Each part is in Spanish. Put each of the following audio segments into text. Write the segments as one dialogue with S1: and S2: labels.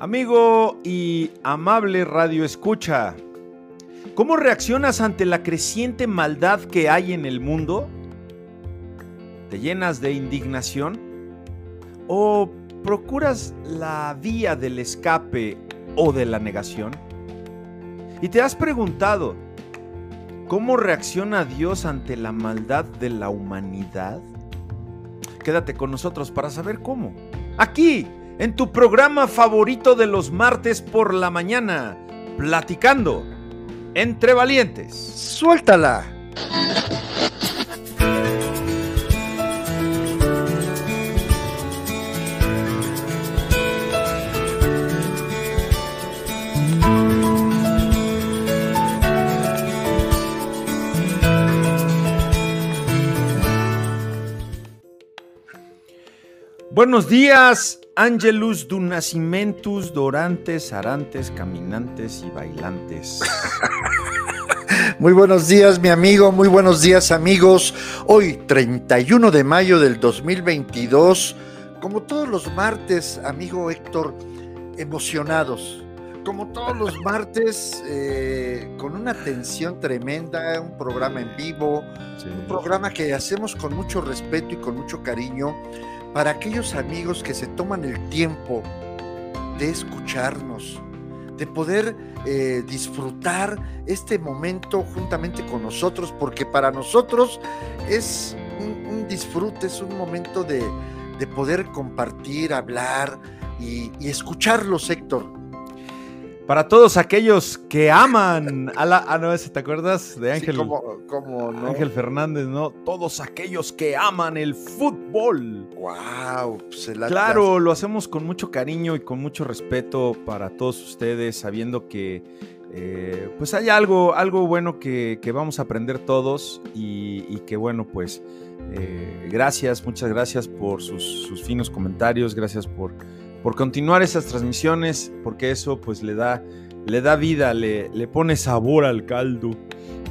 S1: Amigo y amable radio escucha, ¿cómo reaccionas ante la creciente maldad que hay en el mundo? ¿Te llenas de indignación? ¿O procuras la vía del escape o de la negación? ¿Y te has preguntado cómo reacciona Dios ante la maldad de la humanidad? Quédate con nosotros para saber cómo. Aquí, en tu programa favorito de los martes por la mañana, platicando entre valientes.
S2: Suéltala.
S1: Buenos días, Angelus du Nascimentus, Dorantes, Arantes, Caminantes y Bailantes.
S2: Muy buenos días, mi amigo, muy buenos días, amigos. Hoy, 31 de mayo del 2022, como todos los martes, amigo Héctor, emocionados. Como todos los martes, eh, con una tensión tremenda, un programa en vivo,
S1: Sí.
S2: un programa que hacemos con mucho respeto y con mucho cariño para aquellos amigos que se toman el tiempo de escucharnos, de poder eh, disfrutar este momento juntamente con nosotros, porque para nosotros es un, disfrute, es un momento de, de poder compartir, hablar y, y escucharlos, Héctor.
S1: Para todos aquellos que aman a la. Ah, no, ese, ¿te acuerdas de Ángel?
S2: Sí, como, como no.
S1: Ángel Fernández, ¿no? Todos aquellos que aman el fútbol.
S2: Wow, pues.
S1: Claro, lo hacemos con mucho cariño y con mucho respeto para todos ustedes, sabiendo que eh, pues hay algo, algo bueno que, que vamos a aprender todos y, y que bueno, pues eh, gracias, muchas gracias por sus, sus finos comentarios, gracias por, por continuar esas transmisiones, porque eso pues le da, le da vida, le, le pone sabor al caldo,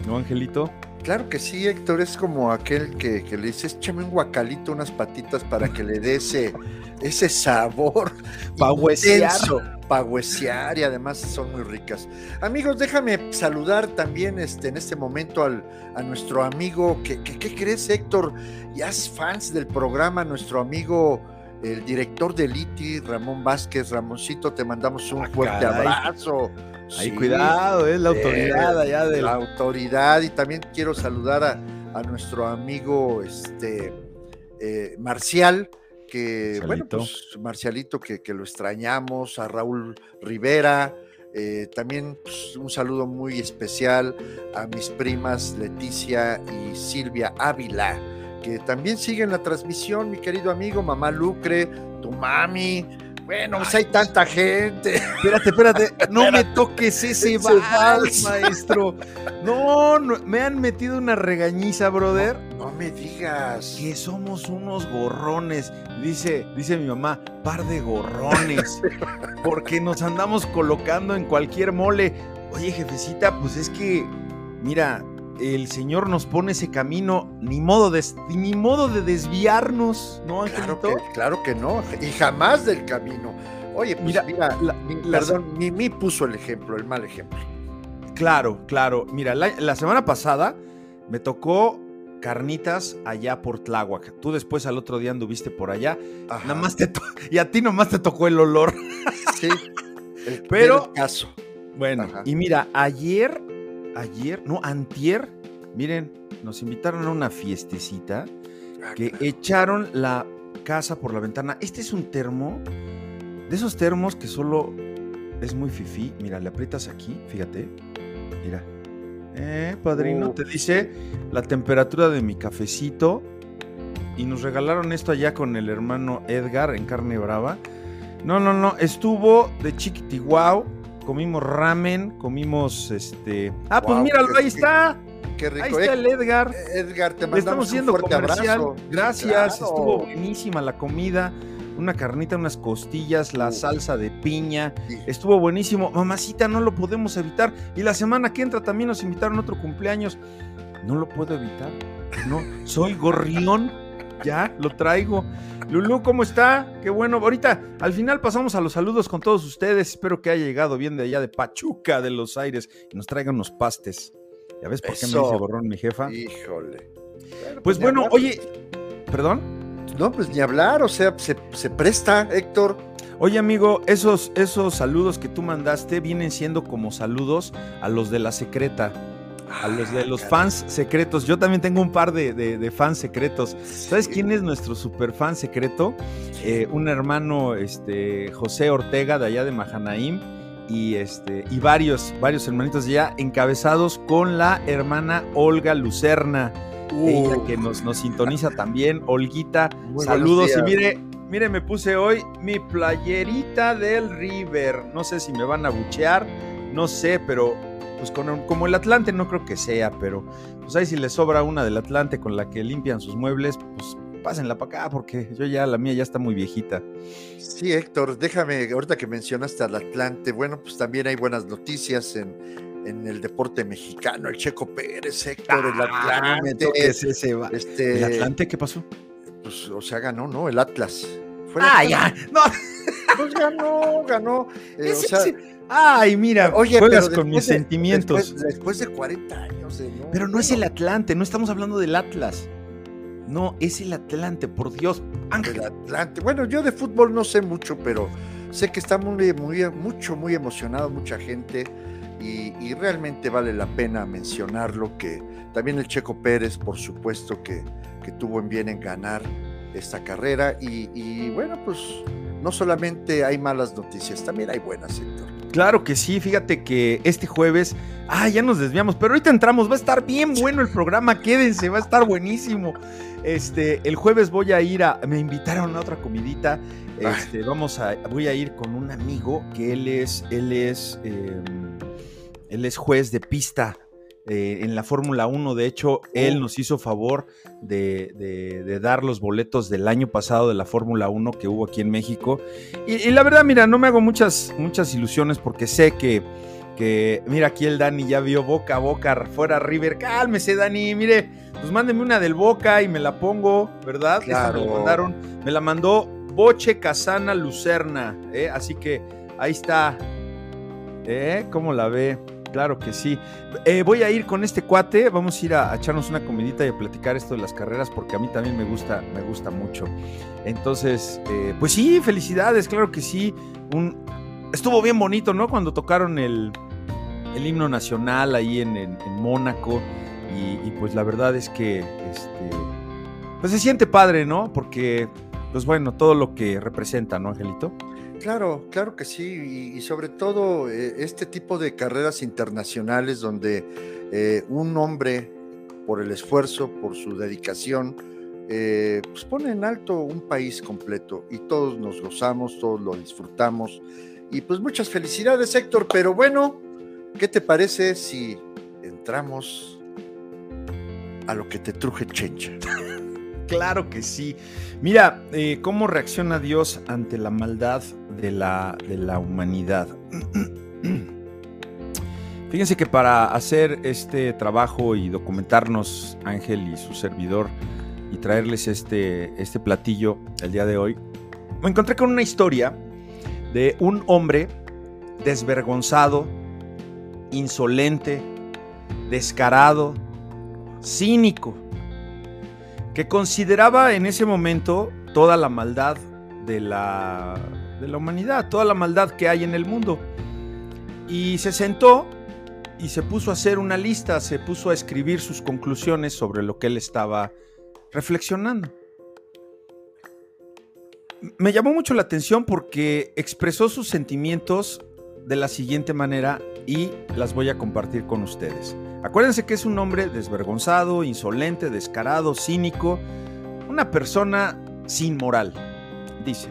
S1: ¿no, Angelito?
S2: Claro que sí, Héctor, es como aquel que, que le dices, échame un guacalito, unas patitas para que le dé ese, ese sabor.
S1: Pa' huesear.
S2: intenso, Pa' huesear y además son muy ricas. Amigos, déjame saludar también este, en este momento al, a nuestro amigo, que, que- ¿qué crees, Héctor? Ya es fans del programa, nuestro amigo, el director de Liti, Ramón Vázquez. Ramoncito, te mandamos un
S1: Ah,
S2: fuerte
S1: caray.
S2: abrazo.
S1: Ahí
S2: Sí.
S1: cuidado, es la autoridad
S2: Eh,
S1: allá del...
S2: la autoridad y también quiero saludar a, a nuestro amigo este eh, Marcial que bueno pues Marcialito que, que lo extrañamos a Raúl Rivera eh, también pues, un saludo muy especial a mis primas Leticia y Silvia Ávila que también siguen la transmisión mi querido amigo mamá Lucre tu mami bueno pues hay tanta gente
S1: Espérate, espérate, no me toques ese vals, maestro. No, no, me han metido una regañiza, brother.
S2: no me digas
S1: Que somos unos gorrones. Dice, dice mi mamá, par de gorrones. Porque nos andamos colocando en cualquier mole. Oye, jefecita, pues es que, mira, el Señor nos pone ese camino, ni modo de, ni modo de desviarnos, ¿no,
S2: Claro
S1: Angelito?
S2: que, claro que no, y jamás del camino. Oye, pues
S1: Mira,
S2: mira,
S1: la-
S2: mi-
S1: la-
S2: perdón, Mimi puso el ejemplo, el mal ejemplo.
S1: Claro, claro. Mira, la, la semana pasada me tocó carnitas allá por Tláhuac. Tú después al otro día anduviste por allá.
S2: Ajá,
S1: Nada más te y a ti nomás te tocó el olor.
S2: sí. El,
S1: Pero-
S2: el caso.
S1: Bueno,
S2: Ajá.
S1: y mira, ayer, ayer, no, antier, miren, nos invitaron a una fiestecita
S2: Ah,
S1: que echaron la casa por la ventana. Este es un termo, de esos termos que solo es muy fifí. Mira, le aprietas aquí, fíjate. Mira. Eh, padrino, te dice la temperatura de mi cafecito. Y nos regalaron esto allá con el hermano Edgar en carne brava. No, no, no, estuvo de chiquitiguau. Comimos ramen, comimos este. Ah, pues
S2: Guau,
S1: míralo, ahí está.
S2: Qué rico.
S1: Ahí está
S2: Eh,
S1: el Edgar.
S2: Edgar, te
S1: Le
S2: mandamos
S1: estamos
S2: un
S1: haciendo
S2: fuerte
S1: comercial.
S2: abrazo.
S1: Gracias,
S2: Claro.
S1: estuvo buenísima la comida. Una carnita, unas costillas, la salsa de piña.
S2: Sí.
S1: Estuvo buenísimo. Mamacita, no lo podemos evitar. Y la semana que entra también nos invitaron a otro cumpleaños. No lo puedo evitar. No, soy gorrión. ya, lo traigo. Lulú, ¿cómo está? Qué bueno. Ahorita, al final pasamos a los saludos con todos ustedes. Espero que haya llegado bien de allá de Pachuca, de los Aires, y nos traigan unos pastes. ¿Ya ves por qué me dice borrón mi jefa?
S2: Híjole.
S1: pues, pues bueno, oye, ¿perdón?
S2: No, pues ni hablar, o sea, se, se presta, Héctor.
S1: Oye, amigo, esos, esos saludos que tú mandaste vienen siendo como saludos a los de la secreta a los de los fans secretos. Yo también tengo un par de, fans secretos. ¿Sabes quién es nuestro super fan secreto? Eh, un hermano, este, José Ortega, de allá de Mahanaim, y, este, y varios, varios hermanitos ya encabezados con la hermana Olga Lucerna. Ella que nos, nos sintoniza también. Olguita, saludos. Y mire, mire, me puse hoy mi playerita del River. No sé si me van a buchear, no sé, pero pues como el Atlante no creo que sea, pero pues ahí si les sobra una del Atlante con la que limpian sus muebles, pues pásenla para acá porque yo ya la mía ya está muy viejita.
S2: Sí, Héctor, déjame, ahorita que mencionaste al Atlante, bueno, pues también hay buenas noticias en, el deporte mexicano, el Checo Pérez, Héctor, el
S1: ah, Atlante. Este, ¿El Atlante qué pasó?
S2: Pues, o sea, ganó, ¿no? El Atlas.
S1: ah, ya, no.
S2: Pues ganó, ganó. Eh, o sea,
S1: Ay, mira,
S2: Oye, juegas con mis sentimientos. Después, de 40 años.
S1: pero no es el Atlante, no estamos hablando del Atlas. No, es el Atlante, por Dios.
S2: Ángel. El Atlante. Bueno, yo de fútbol no sé mucho, pero sé que está muy, muy mucho, muy emocionado mucha gente y, realmente vale la pena mencionarlo que también el Checo Pérez, por supuesto, que, que tuvo en bien en ganar esta carrera y, y bueno, pues no solamente hay malas noticias, también hay buenas, sector.
S1: Claro que sí, fíjate que este jueves, ah, ya nos desviamos, pero ahorita entramos, va a estar bien bueno el programa, quédense, va a estar buenísimo. Este, el jueves voy a ir a, me invitaron a otra comidita, este, vamos a, voy a ir con un amigo que él es, él es, em, él es juez de pista eh, en la Fórmula 1. De hecho, él nos hizo favor de, dar los boletos del año pasado de la Fórmula 1 que hubo aquí en México. Y, la verdad, mira, no me hago muchas, muchas ilusiones porque sé que, que, mira, aquí el Dani ya vio boca a boca fuera River. Cálmese, Dani, mire, pues mándeme una del Boca y me la pongo, ¿verdad?
S2: Claro.
S1: me, mandaron, me la mandó Boche Casana Lucerna, ¿eh? así que ahí está. ¿Eh? ¿Cómo la ve? Claro que sí. Eh, voy a ir con este cuate, vamos a ir a, echarnos una comidita y a platicar esto de las carreras porque a mí también me gusta, me gusta mucho. Entonces, eh, pues sí, felicidades, claro que sí. Un, estuvo bien bonito, ¿no? Cuando tocaron el, himno nacional ahí en, Mónaco y, pues la verdad es que, este, pues se siente padre, ¿no? Porque, pues bueno, todo lo que representa, ¿no, Angelito?
S2: Claro, claro que sí, y, sobre todo eh, este tipo de carreras internacionales donde eh, un hombre, por el esfuerzo, por su dedicación, eh, pues pone en alto un país completo y todos nos gozamos, todos lo disfrutamos. Y pues muchas felicidades, Héctor, pero bueno, ¿qué te parece si entramos a lo que te truje chencha?
S1: Claro que sí. Mira, eh, ¿cómo reacciona Dios ante la maldad de la, de la humanidad? Fíjense que para hacer este trabajo y documentarnos, Ángel y su servidor, y traerles este, este platillo el día de hoy, me encontré con una historia de un hombre desvergonzado, insolente, descarado, cínico, que consideraba en ese momento toda la maldad de la, de la humanidad, toda la maldad que hay en el mundo. Y se sentó y se puso a hacer una lista, se puso a escribir sus conclusiones sobre lo que él estaba reflexionando. Me llamó mucho la atención porque expresó sus sentimientos de la siguiente manera y las voy a compartir con ustedes. Acuérdense que es un hombre desvergonzado, insolente, descarado, cínico, una persona sin moral. Dice,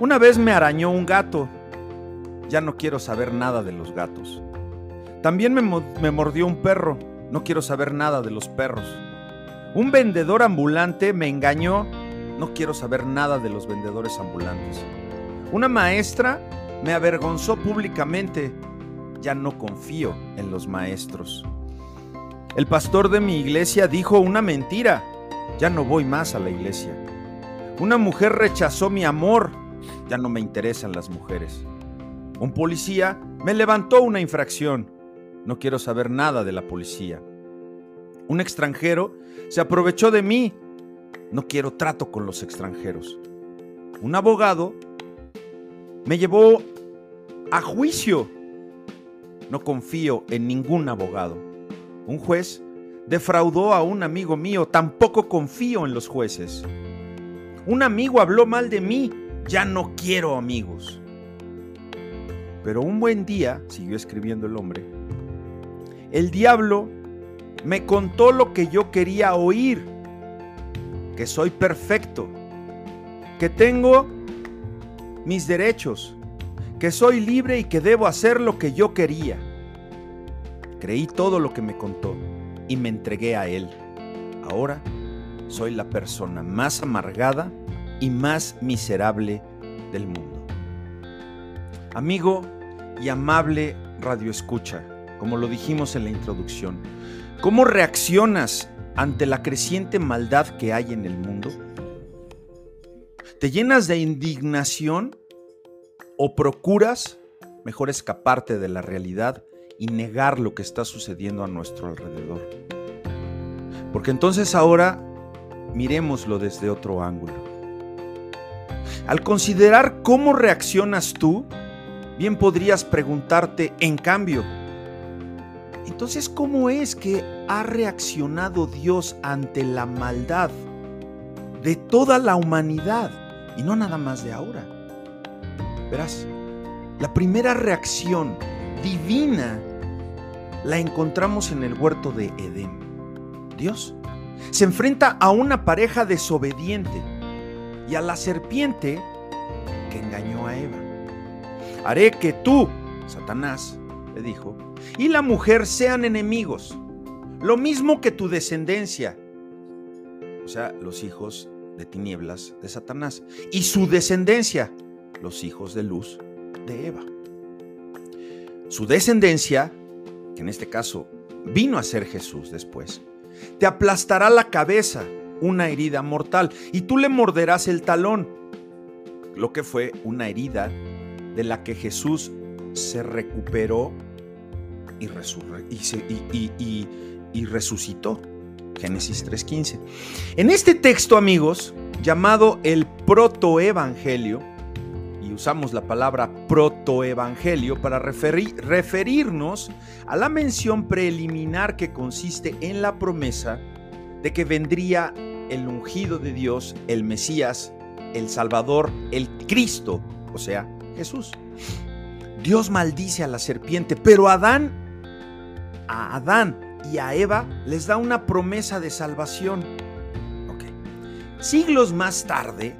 S1: una vez me arañó un gato, ya no quiero saber nada de los gatos. También me, me mordió un perro, no quiero saber nada de los perros. Un vendedor ambulante me engañó, no quiero saber nada de los vendedores ambulantes. Una maestra me avergonzó públicamente, ya no confío en los maestros. El pastor de mi iglesia dijo una mentira, ya no voy más a la iglesia. Una mujer rechazó mi amor, ya no me interesan las mujeres. Un policía me levantó una infracción, no quiero saber nada de la policía. Un extranjero se aprovechó de mí, no quiero trato con los extranjeros. Un abogado me llevó a juicio, no confío en ningún abogado. Un juez defraudó a un amigo mío, tampoco confío en los jueces. Un amigo habló mal de mí, ya no quiero amigos. Pero un buen día, siguió escribiendo el hombre, el diablo me contó lo que yo quería oír, que soy perfecto, que tengo mis derechos, que soy libre y que debo hacer lo que yo quería. Creí todo lo que me contó y me entregué a él. Ahora soy la persona más amargada y más miserable del mundo. Amigo y amable radioescucha, como lo dijimos en la introducción, ¿cómo reaccionas ante la creciente maldad que hay en el mundo? ¿Te llenas de indignación o procuras mejor escaparte de la realidad y negar lo que está sucediendo a nuestro alrededor? Porque entonces ahora miremoslo desde otro ángulo. Al considerar cómo reaccionas tú, bien podrías preguntarte, en cambio, entonces, ¿cómo es que ha reaccionado Dios ante la maldad de toda la humanidad y no nada más de ahora? Verás, la primera reacción divina la encontramos en el huerto de Edén. Dios se enfrenta a una pareja desobediente y a la serpiente que engañó a Eva. Haré que tú, Satanás, le dijo, y la mujer sean enemigos, lo mismo que tu descendencia, o sea, los hijos de tinieblas de Satanás, y su descendencia, los hijos de luz de Eva. Su descendencia, que en este caso vino a ser Jesús después, te aplastará la cabeza, una herida mortal, y tú le morderás el talón, lo que fue una herida de la que Jesús se recuperó y, resucitó. Génesis 3.15. En este texto, amigos, llamado el protoevangelio, usamos la palabra protoevangelio para referirnos a la mención preliminar que consiste en la promesa de que vendría el ungido de Dios, el Mesías, el Salvador, el Cristo, o sea, Jesús. Dios maldice a la serpiente, pero Adán a Adán y a Eva les da una promesa de salvación. Siglos más tarde,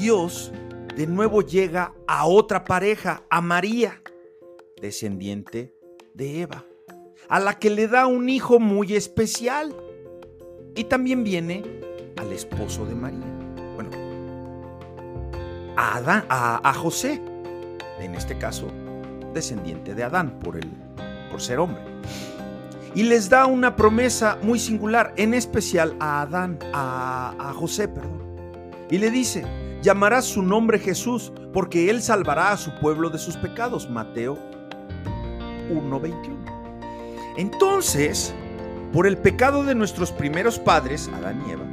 S1: Dios de nuevo llega a otra pareja, a María, descendiente de Eva, a la que le da un hijo muy especial. Y también viene al esposo de María. Bueno, a, Adán, a, a José, en este caso, descendiente de Adán por el por ser hombre. Y les da una promesa muy singular, en especial a Adán, a, José, perdón. Y le dice, llamará su nombre Jesús, porque él salvará a su pueblo de sus pecados. Mateo 1:21. Entonces, por el pecado de nuestros primeros padres, Adán y Eva,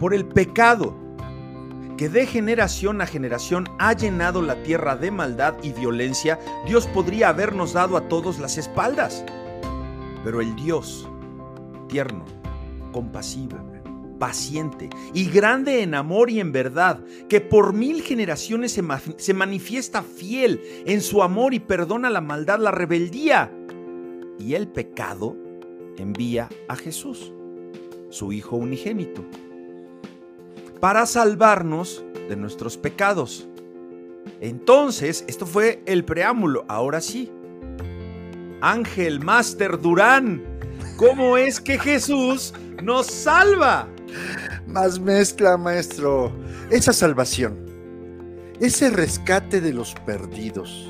S1: por el pecado que de generación a generación ha llenado la tierra de maldad y violencia, Dios podría habernos dado a todos las espaldas. Pero el Dios, tierno, compasivo, paciente y grande en amor y en verdad, que por mil generaciones se, manifiesta fiel en su amor y perdona la maldad, la rebeldía y el pecado, envía a Jesús, su Hijo unigénito para salvarnos de nuestros pecados. Entonces, esto fue el preámbulo. Ahora sí. Ángel Master Durán, ¿cómo es que Jesús nos salva?
S2: Más mezcla, maestro. Esa salvación, ese rescate de los perdidos,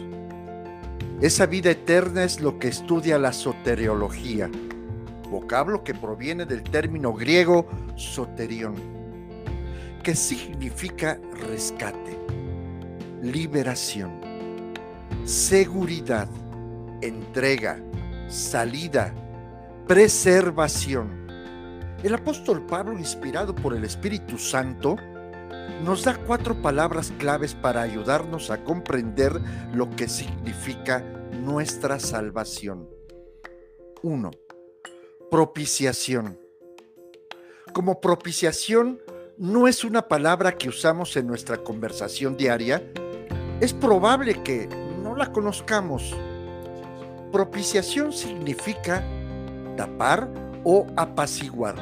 S2: esa vida eterna es lo que estudia la soteriología. vocablo que proviene del término griego soterión, que significa rescate, liberación, seguridad, entrega, salida, preservación. El apóstol Pablo, inspirado por el Espíritu Santo, nos da cuatro palabras claves para ayudarnos a comprender lo que significa nuestra salvación. 1. Propiciación. Como propiciación no es una palabra que usamos en nuestra conversación diaria, es probable que no la conozcamos. Propiciación significa tapar o apaciguar,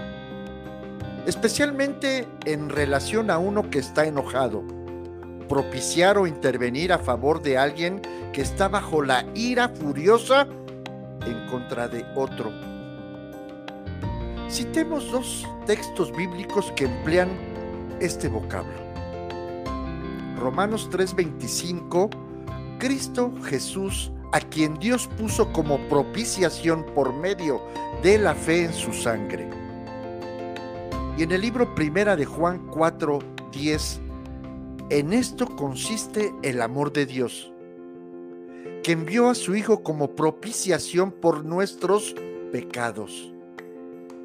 S2: especialmente en relación a uno que está enojado. Propiciar o intervenir a favor de alguien que está bajo la ira furiosa en contra de otro. Citemos dos textos bíblicos que emplean este vocablo. Romanos 3:25, Cristo Jesús, a quien Dios puso como propiciación por medio de la fe en su sangre. Y en el libro Primera de Juan 4:10, en esto consiste el amor de Dios que envió a su Hijo como propiciación por nuestros pecados,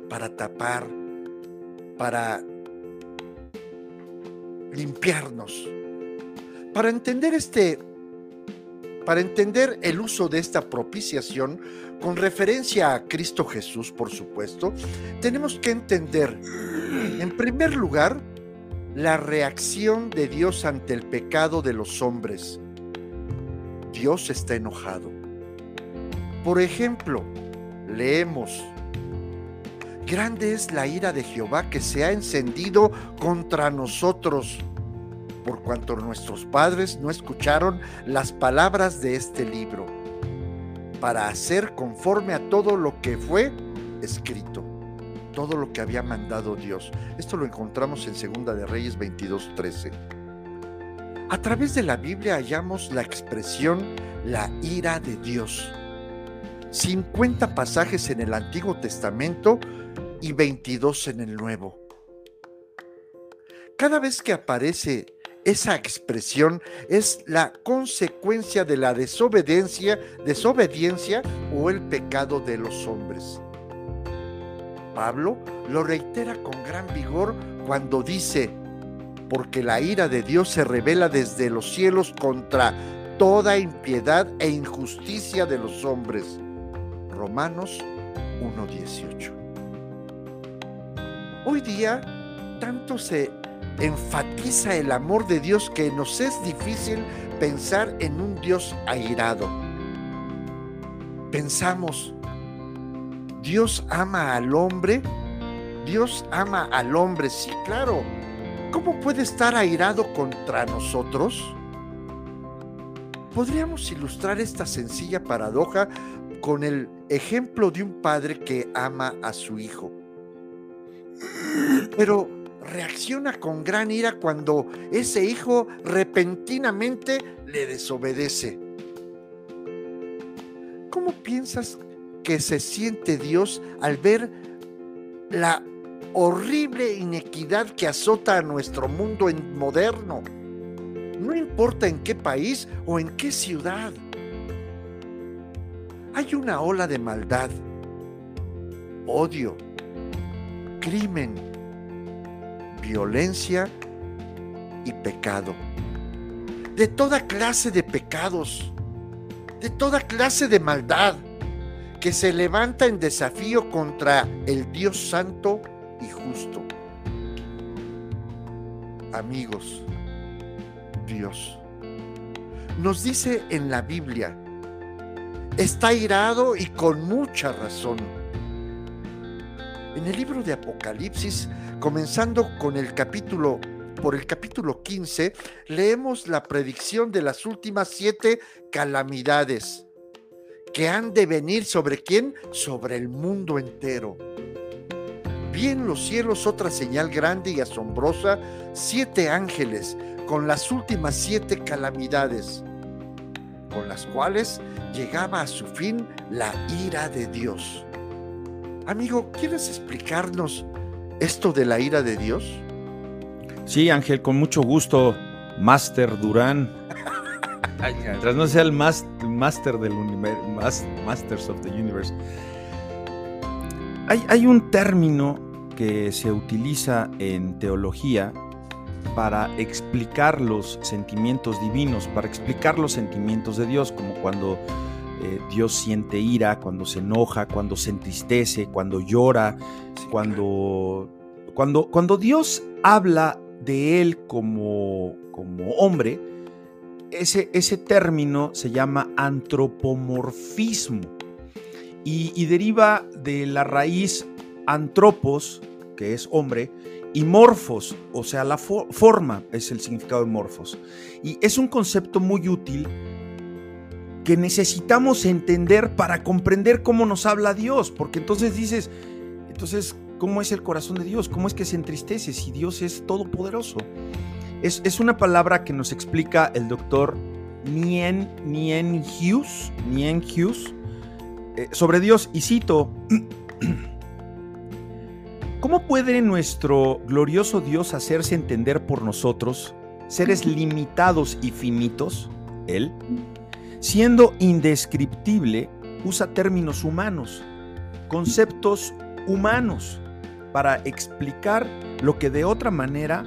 S2: para tapar, para limpiarnos. Para entender este para entender el uso de esta propiciación con referencia a Cristo Jesús, por supuesto, tenemos que entender, en primer lugar, la reacción de Dios ante el pecado de los hombres Dios está enojado. Por ejemplo, leemos, Grande es la ira de Jehová que se ha encendido contra nosotros, por cuanto nuestros padres no escucharon las palabras de este libro, para hacer conforme a todo lo que fue escrito, todo lo que había mandado Dios. Esto lo encontramos en Segunda de Reyes 22:13. A través de la Biblia hallamos la expresión la ira de Dios. 50 pasajes en el Antiguo Testamento y 22 en el Nuevo. Cada vez que aparece esa expresión es la consecuencia de la desobediencia, desobediencia o el pecado de los hombres. Pablo lo reitera con gran vigor cuando dice, porque la ira de Dios se revela desde los cielos contra toda impiedad e injusticia de los hombres. Romanos 1.18. Hoy día tanto se enfatiza el amor de Dios que nos es difícil pensar en un Dios airado. Pensamos, Dios ama al hombre, Dios ama al hombre, sí, claro, ¿Cómo puede estar airado contra nosotros? Podríamos ilustrar esta sencilla paradoja con el ejemplo de un padre que ama a su hijo. Pero reacciona con gran ira cuando ese hijo repentinamente le desobedece. ¿Cómo piensas que se siente Dios al ver la horrible inequidad que azota a nuestro mundo moderno. No importa en qué país o en qué ciudad. Hay una ola de maldad, odio, crimen, violencia y pecado. De toda clase de pecados, de toda clase de maldad que se levanta en desafío contra el Dios Santo y justo. Amigos, Dios nos dice en la Biblia, está irado y con mucha razón. En el libro de Apocalipsis, comenzando con el capítulo, por el capítulo 15, leemos la predicción de las últimas siete calamidades que han de venir sobre quién? Sobre el mundo entero. Vi en los cielos otra señal grande y asombrosa, siete ángeles con las últimas siete calamidades, con las cuales llegaba a su fin la ira de Dios. Amigo, ¿quieres explicarnos esto de la ira de Dios?
S1: Sí, Ángel, con mucho gusto, Master Durán. Mientras no sea el Master del universo, Masters of the Universe. Hay, hay un término que se utiliza en teología para explicar los sentimientos divinos, para explicar los sentimientos de Dios, como cuando eh, Dios siente ira, cuando se enoja, cuando se entristece, cuando llora, cuando, cuando, cuando Dios habla de Él como, como hombre, ese, ese término se llama antropomorfismo y, y deriva de la raíz antropos, que es hombre, y morfos, o sea, la forma es el significado de morfos. Y es un concepto muy útil que necesitamos entender para comprender cómo nos habla Dios, porque entonces dices, entonces, ¿cómo es el corazón de Dios? ¿Cómo es que se entristece si Dios es todopoderoso? Es, es una palabra que nos explica el doctor Nien, Nien Hughes, Nien Hughes eh, sobre Dios, y cito, ¿cómo puede nuestro glorioso Dios hacerse entender por nosotros, seres limitados y finitos, Él? Siendo indescriptible, usa términos humanos, conceptos humanos, para explicar lo que de otra manera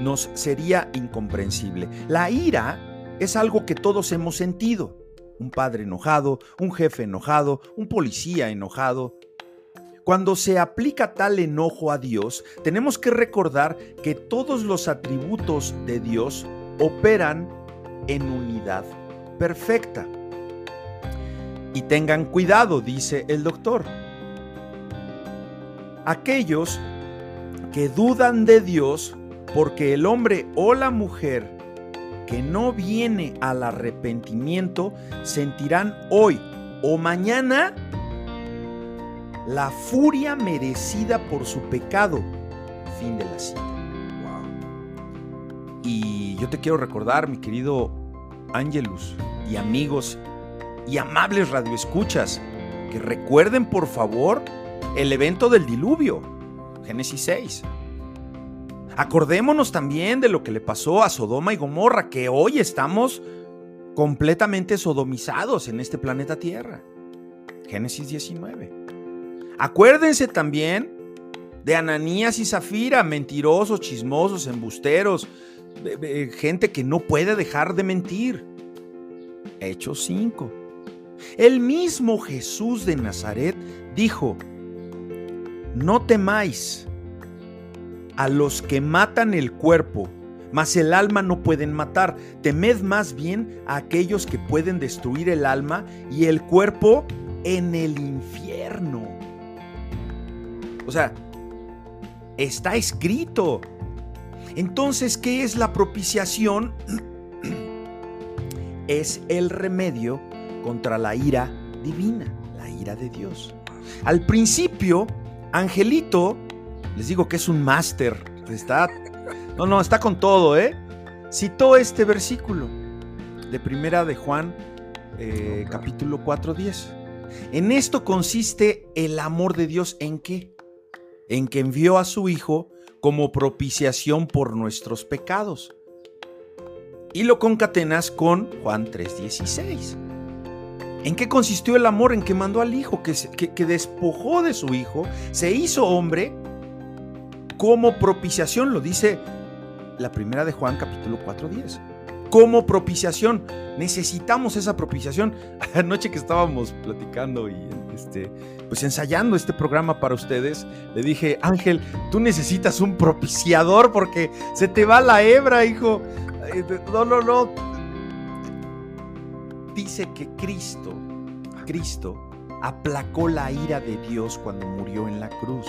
S1: nos sería incomprensible. La ira es algo que todos hemos sentido. Un padre enojado, un jefe enojado, un policía enojado. Cuando se aplica tal enojo a Dios, tenemos que recordar que todos los atributos de Dios operan en unidad perfecta. Y tengan cuidado, dice el doctor. Aquellos que dudan de Dios porque el hombre o la mujer que no viene al arrepentimiento sentirán hoy o mañana la furia merecida por su pecado. Fin de la cita. Y yo te quiero recordar, mi querido Angelus, y amigos y amables radioescuchas, que recuerden por favor el evento del diluvio, Génesis 6. Acordémonos también de lo que le pasó a Sodoma y Gomorra, que hoy estamos completamente sodomizados en este planeta Tierra. Génesis 19. Acuérdense también de Ananías y Zafira, mentirosos, chismosos, embusteros, gente que no puede dejar de mentir. Hechos 5. El mismo Jesús de Nazaret dijo, no temáis a los que matan el cuerpo, mas el alma no pueden matar. Temed más bien a aquellos que pueden destruir el alma y el cuerpo en el infierno. O sea, está escrito. Entonces, ¿qué es la propiciación? es el remedio contra la ira divina, la ira de Dios. Al principio, Angelito, les digo que es un máster, está, no, no, está con todo, ¿eh? Citó este versículo de Primera de Juan, eh, capítulo 4.10. En esto consiste el amor de Dios, ¿en qué? En que envió a su Hijo como propiciación por nuestros pecados y lo concatenas con Juan 3:16. ¿En qué consistió el amor? En que mandó al Hijo, que, que, despojó de su Hijo, se hizo hombre como propiciación, lo dice la primera de Juan capítulo 4:10. Como propiciación, necesitamos esa propiciación. Anoche que estábamos platicando y este, pues ensayando este programa para ustedes, le dije, Ángel, tú necesitas un propiciador porque se te va la hebra, hijo. No, no, no. Dice que Cristo, Cristo, aplacó la ira de Dios cuando murió en la cruz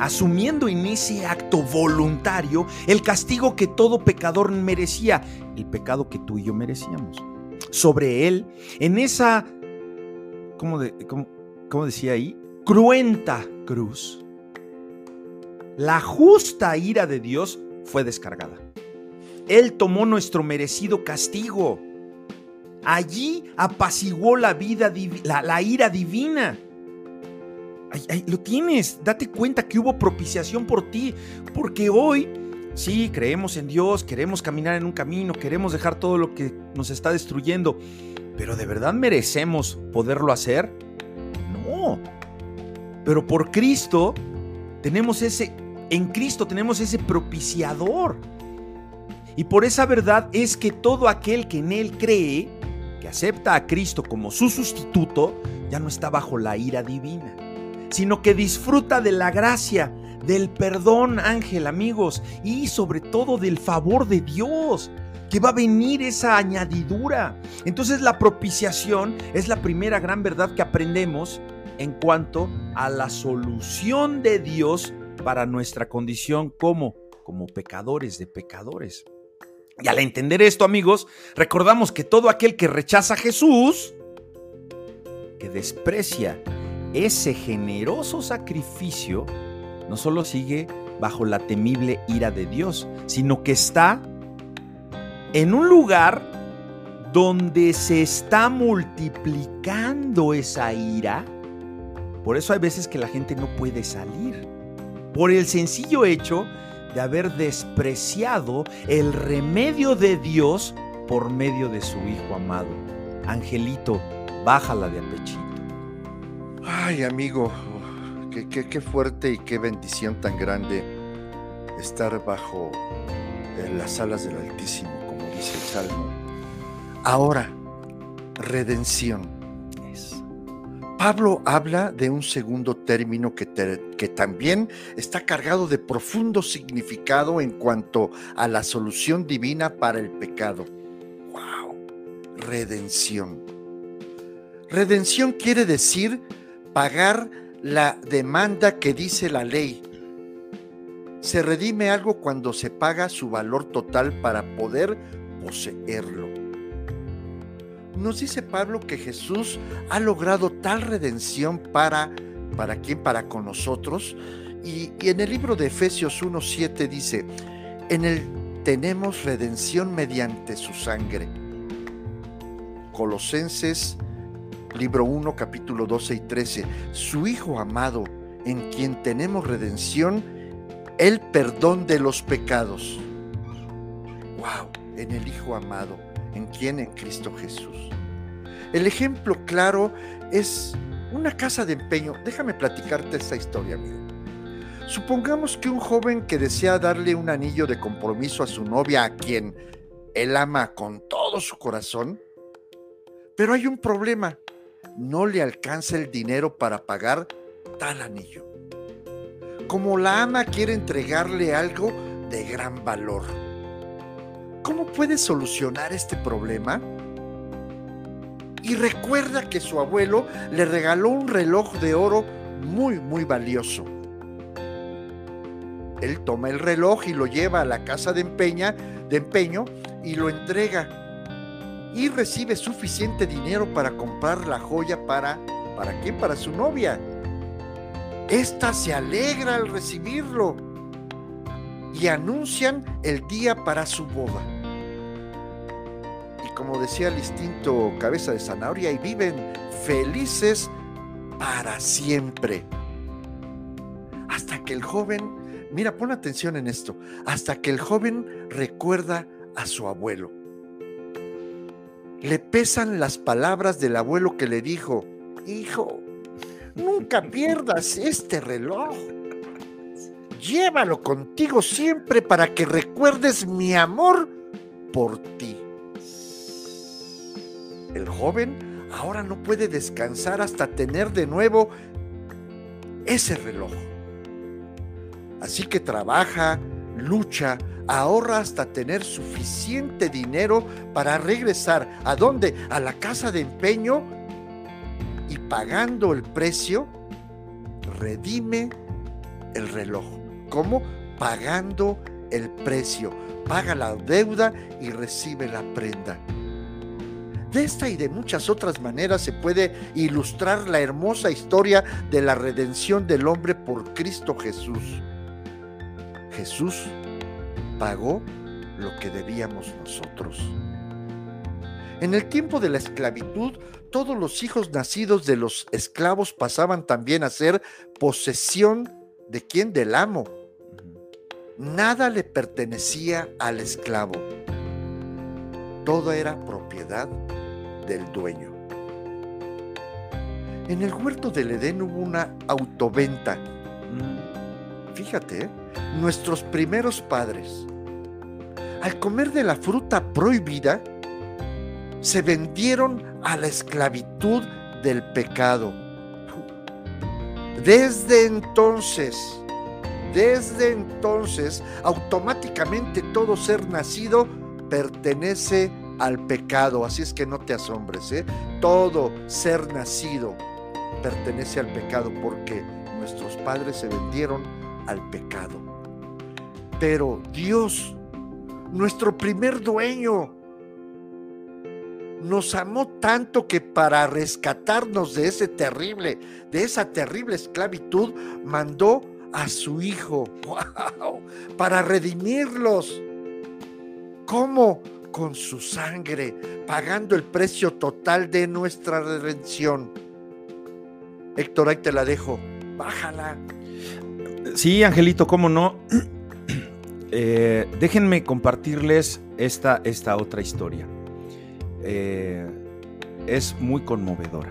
S1: asumiendo en ese acto voluntario el castigo que todo pecador merecía, el pecado que tú y yo merecíamos. Sobre él, en esa, ¿cómo, cómo decía ahí? Cruenta cruz, la justa ira de Dios fue descargada. Él tomó nuestro merecido castigo. Allí apaciguó la, vida, la, ira divina. Lo tienes, date cuenta que hubo propiciación por ti, porque hoy sí creemos en Dios, queremos caminar en un camino, queremos dejar todo lo que nos está destruyendo, pero ¿de verdad merecemos poderlo hacer? No. Pero por Cristo tenemos ese, en Cristo tenemos ese propiciador. Y por esa verdad es que todo aquel que en Él cree, que acepta a Cristo como su sustituto, ya no está bajo la ira divina sino que disfruta de la gracia, del perdón, Ángel, amigos, y sobre todo del favor de Dios, que va a venir esa añadidura. Entonces la propiciación es la primera gran verdad que aprendemos en cuanto a la solución de Dios para nuestra condición como como pecadores de pecadores. Y al entender esto, amigos, recordamos que todo aquel que rechaza a Jesús, que desprecia ese generoso sacrificio no solo sigue bajo la temible ira de Dios, sino que está en un lugar donde se está multiplicando esa ira. Por eso hay veces que la gente no puede salir. Por el sencillo hecho de haber despreciado el remedio de Dios por medio de su Hijo amado. Angelito, bájala de apechito.
S2: Ay, amigo, qué, fuerte y qué bendición tan grande estar bajo eh, las alas del Altísimo, como dice el Salmo. Ahora, redención. Pablo habla de un segundo término que, que, también está cargado de profundo significado en cuanto a la solución divina para el pecado. ¡Wow! Redención. Redención quiere decir pagar la demanda que dice la ley. Se redime algo cuando se paga su valor total para poder poseerlo. Nos dice Pablo que Jesús ha logrado tal redención para, ¿para quién? Para con nosotros. Y, y en el libro de Efesios 1.7 dice, en él tenemos redención mediante su sangre. Colosenses libro 1, capítulo 12 y 13, su Hijo amado, en quien tenemos redención, el perdón de los pecados. ¡Wow! En el Hijo amado, en quien en Cristo Jesús. El ejemplo claro es una casa de empeño. Déjame platicarte esta historia, amigo. Supongamos que un joven que desea darle un anillo de compromiso a su novia, a quien él ama con todo su corazón, pero hay un problema no le alcanza el dinero para pagar tal anillo. Como la ama quiere entregarle algo de gran valor. ¿Cómo puede solucionar este problema? Y recuerda que su abuelo le regaló un reloj de oro muy, muy valioso. Él toma el reloj y lo lleva a la casa de, empeña, de empeño y lo entrega y recibe suficiente dinero para comprar la joya para, ¿para? Para su novia. Esta se alegra al recibirlo y anuncian el día para su boda. Y como decía el instinto cabeza de zanahoria, y viven felices para siempre. Hasta que el joven, mira, pon atención en esto, hasta que el joven recuerda a su abuelo le pesan las palabras del abuelo que le dijo, hijo, nunca pierdas este reloj. Llévalo contigo siempre para que recuerdes mi amor por ti. El joven ahora no puede descansar hasta tener de nuevo ese reloj. Así que trabaja, lucha, ahorra hasta tener suficiente dinero para regresar a dónde? A la casa de empeño y pagando el precio, redime el reloj. ¿Cómo? Pagando el precio. Paga la deuda y recibe la prenda. De esta y de muchas otras maneras se puede ilustrar la hermosa historia de la redención del hombre por Cristo Jesús. Jesús pagó lo que debíamos nosotros. En el tiempo de la esclavitud, todos los hijos nacidos de los esclavos pasaban también a ser posesión de quien del amo. Nada le pertenecía al esclavo. Todo era propiedad del dueño. En el huerto del Edén hubo una autoventa. Fíjate, ¿eh? Nuestros primeros padres, al comer de la fruta prohibida, se vendieron a la esclavitud del pecado. Desde entonces, desde entonces, automáticamente todo ser nacido pertenece al pecado. Así es que no te asombres, ¿eh? todo ser nacido pertenece al pecado porque nuestros padres se vendieron al pecado. Pero Dios, nuestro primer dueño, nos amó tanto que para rescatarnos de ese terrible, de esa terrible esclavitud, mandó a su hijo, wow, para redimirlos. ¿Cómo? Con su sangre, pagando el precio total de nuestra redención. Héctor, ahí te la dejo. Bájala.
S1: Sí, Angelito, cómo no. Eh, déjenme compartirles esta, esta otra historia. Eh, es muy conmovedora.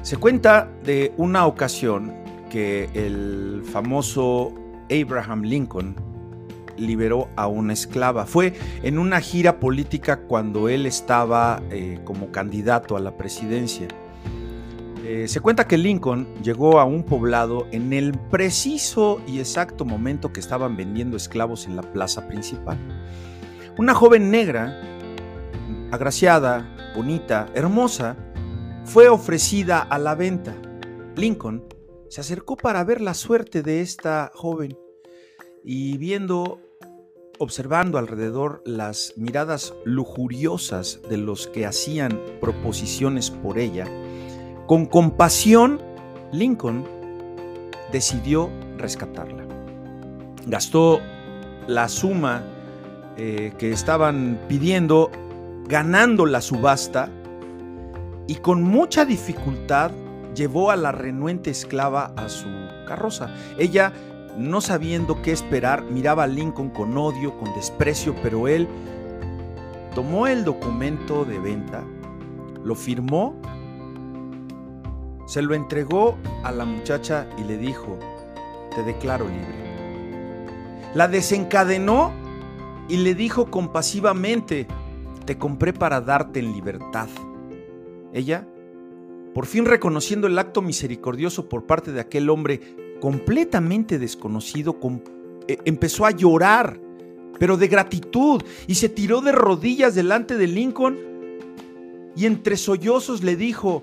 S1: Se cuenta de una ocasión que el famoso Abraham Lincoln liberó a una esclava. Fue en una gira política cuando él estaba eh, como candidato a la presidencia. Eh, se cuenta que Lincoln llegó a un poblado en el preciso y exacto momento que estaban vendiendo esclavos en la plaza principal. Una joven negra, agraciada, bonita, hermosa, fue ofrecida a la venta. Lincoln se acercó para ver la suerte de esta joven y viendo, observando alrededor las miradas lujuriosas de los que hacían proposiciones por ella, con compasión, Lincoln decidió rescatarla. Gastó la suma eh, que estaban pidiendo ganando la subasta y con mucha dificultad llevó a la renuente esclava a su carroza. Ella, no sabiendo qué esperar, miraba a Lincoln con odio, con desprecio, pero él tomó el documento de venta, lo firmó se lo entregó a la muchacha y le dijo, te declaro libre. La desencadenó y le dijo compasivamente, te compré para darte en libertad. Ella, por fin reconociendo el acto misericordioso por parte de aquel hombre completamente desconocido, e, empezó a llorar, pero de gratitud, y se tiró de rodillas delante de Lincoln y entre sollozos le dijo,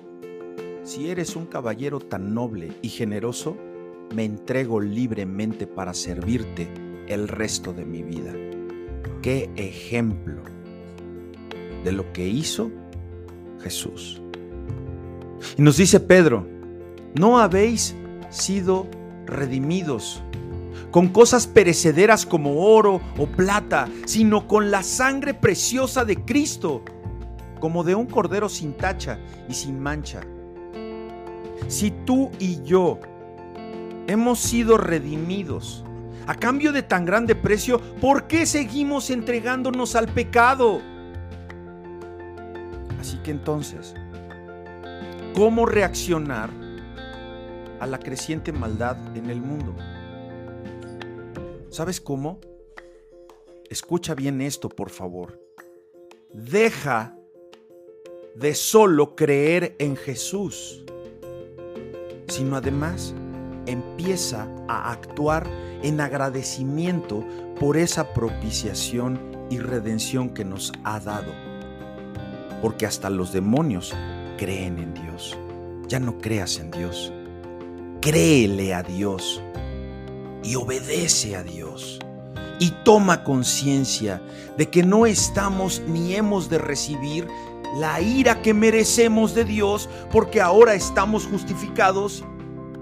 S1: si eres un caballero tan noble y generoso, me entrego libremente para servirte el resto de mi vida. Qué ejemplo de lo que hizo Jesús. Y nos dice Pedro, no habéis sido redimidos con cosas perecederas como oro o plata, sino con la sangre preciosa de Cristo, como de un cordero sin tacha y sin mancha si tú y yo hemos sido redimidos a cambio de tan grande precio, ¿por qué seguimos entregándonos al pecado? Así que entonces, ¿cómo reaccionar a la creciente maldad en el mundo? ¿Sabes cómo? Escucha bien esto, por favor. Deja de solo creer en Jesús sino además empieza a actuar en agradecimiento por esa propiciación y redención que nos ha dado. Porque hasta los demonios creen en Dios. Ya no creas en Dios. Créele a Dios y obedece a Dios. Y toma conciencia de que no estamos ni hemos de recibir la ira que merecemos de Dios porque ahora estamos justificados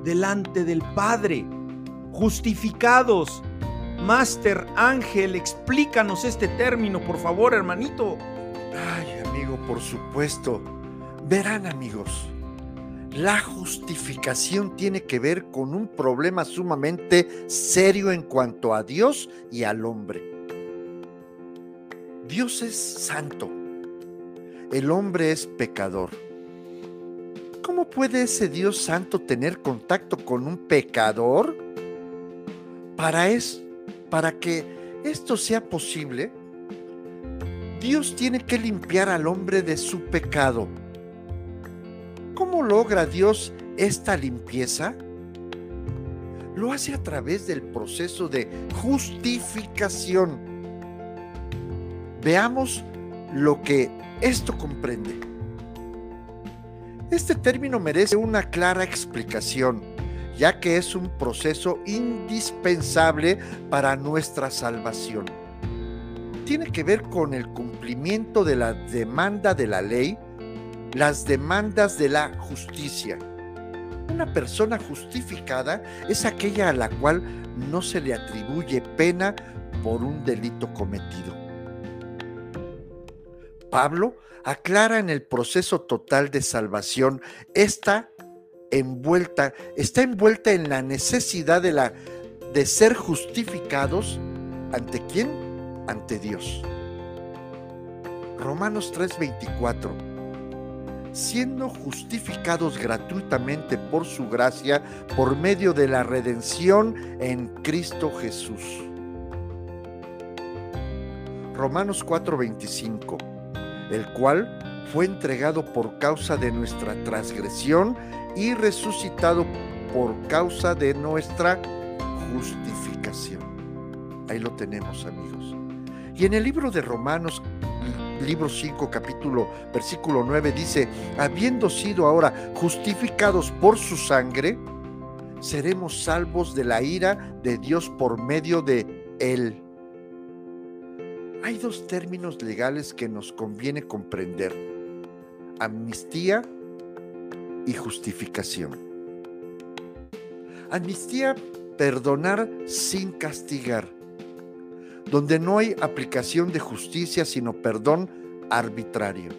S1: delante del Padre. Justificados. Master Ángel, explícanos este término, por favor, hermanito.
S2: Ay, por supuesto. Verán amigos, la justificación tiene que ver con un problema sumamente serio en cuanto a Dios y al hombre. Dios es santo, el hombre es pecador. ¿Cómo puede ese Dios santo tener contacto con un pecador? Para, es, para que esto sea posible, Dios tiene que limpiar al hombre de su pecado. ¿Cómo logra Dios esta limpieza? Lo hace a través del proceso de justificación. Veamos lo que esto comprende. Este término merece una clara explicación, ya que es un proceso indispensable para nuestra salvación tiene que ver con el cumplimiento de la demanda de la ley, las demandas de la justicia. Una persona justificada es aquella a la cual no se le atribuye pena por un delito cometido. Pablo aclara en el proceso total de salvación envuelta, está envuelta en la necesidad de, la, de ser justificados ante quién? ante Dios. Romanos 3:24. Siendo justificados gratuitamente por su gracia, por medio de la redención en Cristo Jesús. Romanos 4:25, el cual fue entregado por causa de nuestra transgresión y resucitado por causa de nuestra justificación. Ahí lo tenemos, amigos. Y en el libro de Romanos, libro 5, capítulo, versículo 9, dice, habiendo sido ahora justificados por su sangre, seremos salvos de la ira de Dios por medio de él. Hay dos términos legales que nos conviene comprender. Amnistía y justificación. Amnistía, perdonar sin castigar donde no hay aplicación de justicia, sino perdón arbitrario.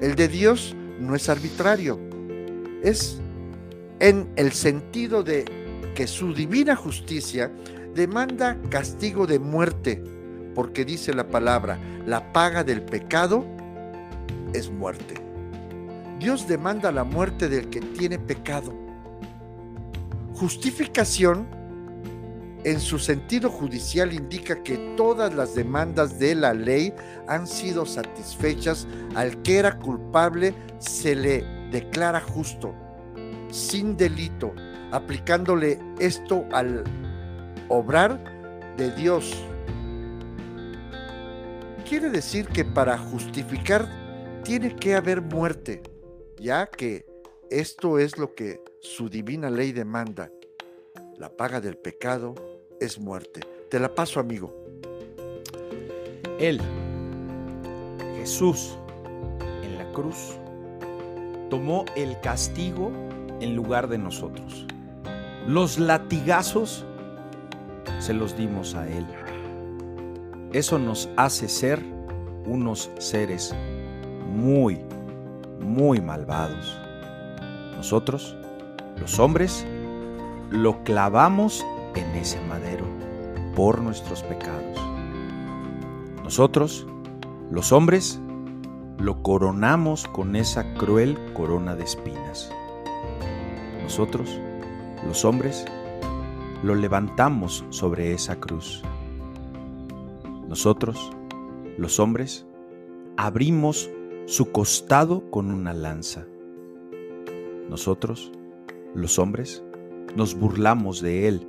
S2: El de Dios no es arbitrario, es en el sentido de que su divina justicia demanda castigo de muerte, porque dice la palabra, la paga del pecado es muerte. Dios demanda la muerte del que tiene pecado. Justificación en su sentido judicial indica que todas las demandas de la ley han sido satisfechas, al que era culpable se le declara justo, sin delito, aplicándole esto al obrar de Dios. Quiere decir que para justificar tiene que haber muerte, ya que esto es lo que su divina ley demanda. La paga del pecado es muerte. Te la paso, amigo.
S1: Él, Jesús, en la cruz, tomó el castigo en lugar de nosotros. Los latigazos se los dimos a Él. Eso nos hace ser unos seres muy, muy malvados. Nosotros, los hombres, lo clavamos en ese madero por nuestros pecados. Nosotros, los hombres, lo coronamos con esa cruel corona de espinas. Nosotros, los hombres, lo levantamos sobre esa cruz. Nosotros, los hombres, abrimos su costado con una lanza. Nosotros, los hombres, nos burlamos de él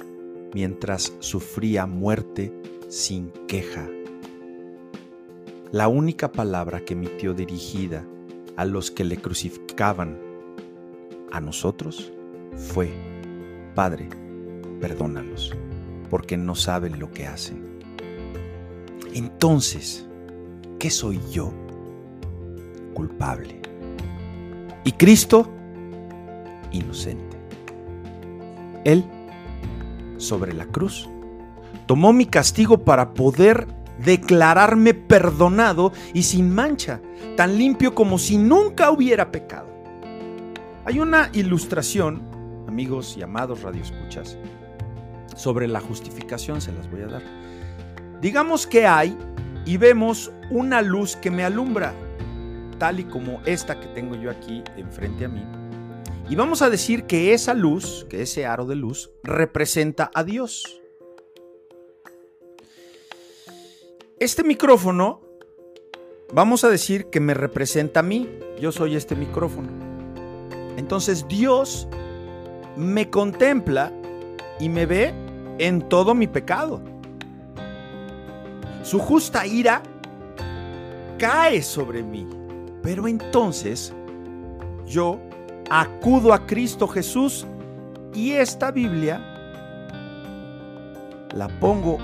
S1: mientras sufría muerte sin queja. La única palabra que emitió dirigida a los que le crucificaban a nosotros fue, Padre, perdónalos, porque no saben lo que hacen. Entonces, ¿qué soy yo? Culpable. Y Cristo, inocente. Él sobre la cruz. Tomó mi castigo para poder declararme perdonado y sin mancha, tan limpio como si nunca hubiera pecado. Hay una ilustración, amigos y amados radioescuchas, sobre la justificación, se las voy a dar. Digamos que hay y vemos una luz que me alumbra, tal y como esta que tengo yo aquí enfrente a mí. Y vamos a decir que esa luz, que ese aro de luz, representa a Dios. Este micrófono, vamos a decir que me representa a mí. Yo soy este micrófono. Entonces Dios me contempla y me ve en todo mi pecado. Su justa ira cae sobre mí. Pero entonces yo acudo a Cristo Jesús y esta Biblia la pongo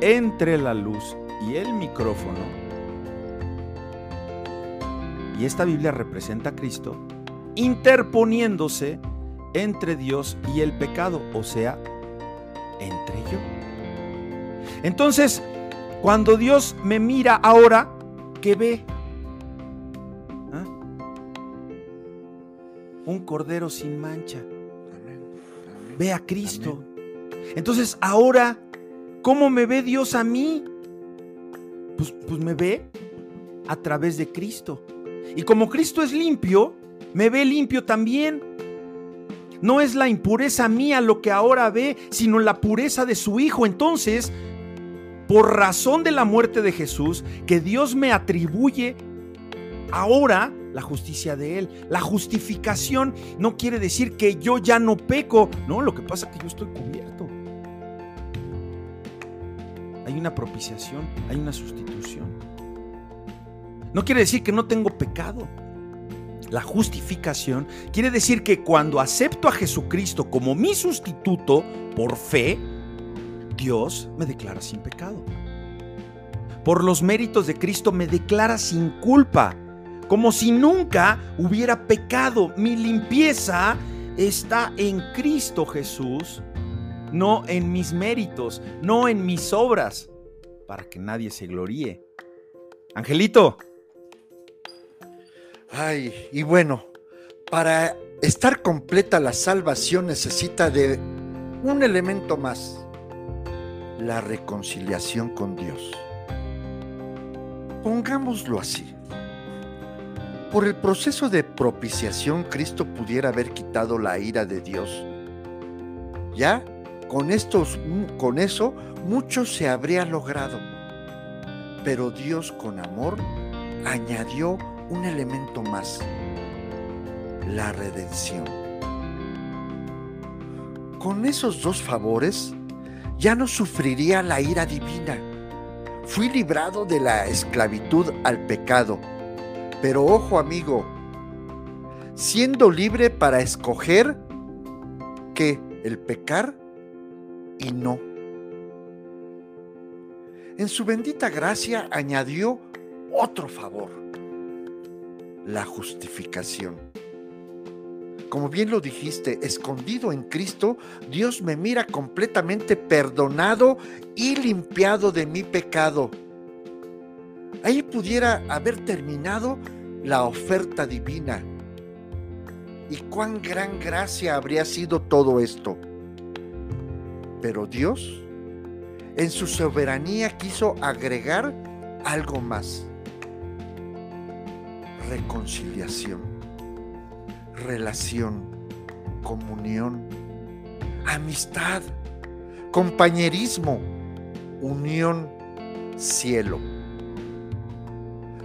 S1: entre la luz y el micrófono. Y esta Biblia representa a Cristo interponiéndose entre Dios y el pecado, o sea, entre yo. Entonces, cuando Dios me mira ahora, ¿qué ve? ¿Ah? Un cordero sin mancha. Ve a Cristo. Entonces, ahora, ¿cómo me ve Dios a mí? Pues, pues me ve a través de Cristo. Y como Cristo es limpio, me ve limpio también. No es la impureza mía lo que ahora ve, sino la pureza de su Hijo. Entonces, por razón de la muerte de Jesús, que Dios me atribuye ahora la justicia de Él. La justificación no quiere decir que yo ya no peco. No, lo que pasa es que yo estoy cubierto. Hay una propiciación, hay una sustitución. No quiere decir que no tengo pecado. La justificación quiere decir que cuando acepto a Jesucristo como mi sustituto por fe, Dios me declara sin pecado. Por los méritos de Cristo me declara sin culpa, como si nunca hubiera pecado. Mi limpieza está en Cristo Jesús, no en mis méritos, no en mis obras, para que nadie se gloríe. Angelito,
S2: Ay, y bueno, para estar completa la salvación necesita de un elemento más, la reconciliación con Dios. Pongámoslo así. Por el proceso de propiciación, Cristo pudiera haber quitado la ira de Dios. Ya con, estos, con eso mucho se habría logrado. Pero Dios con amor añadió un elemento más, la redención. Con esos dos favores ya no sufriría la ira divina. Fui librado de la esclavitud al pecado. Pero ojo amigo, siendo libre para escoger que el pecar y no. En su bendita gracia añadió otro favor la justificación. Como bien lo dijiste, escondido en Cristo, Dios me mira completamente perdonado y limpiado de mi pecado. Ahí pudiera haber terminado la oferta divina. Y cuán gran gracia habría sido todo esto. Pero Dios, en su soberanía, quiso agregar algo más reconciliación, relación, comunión, amistad, compañerismo, unión, cielo.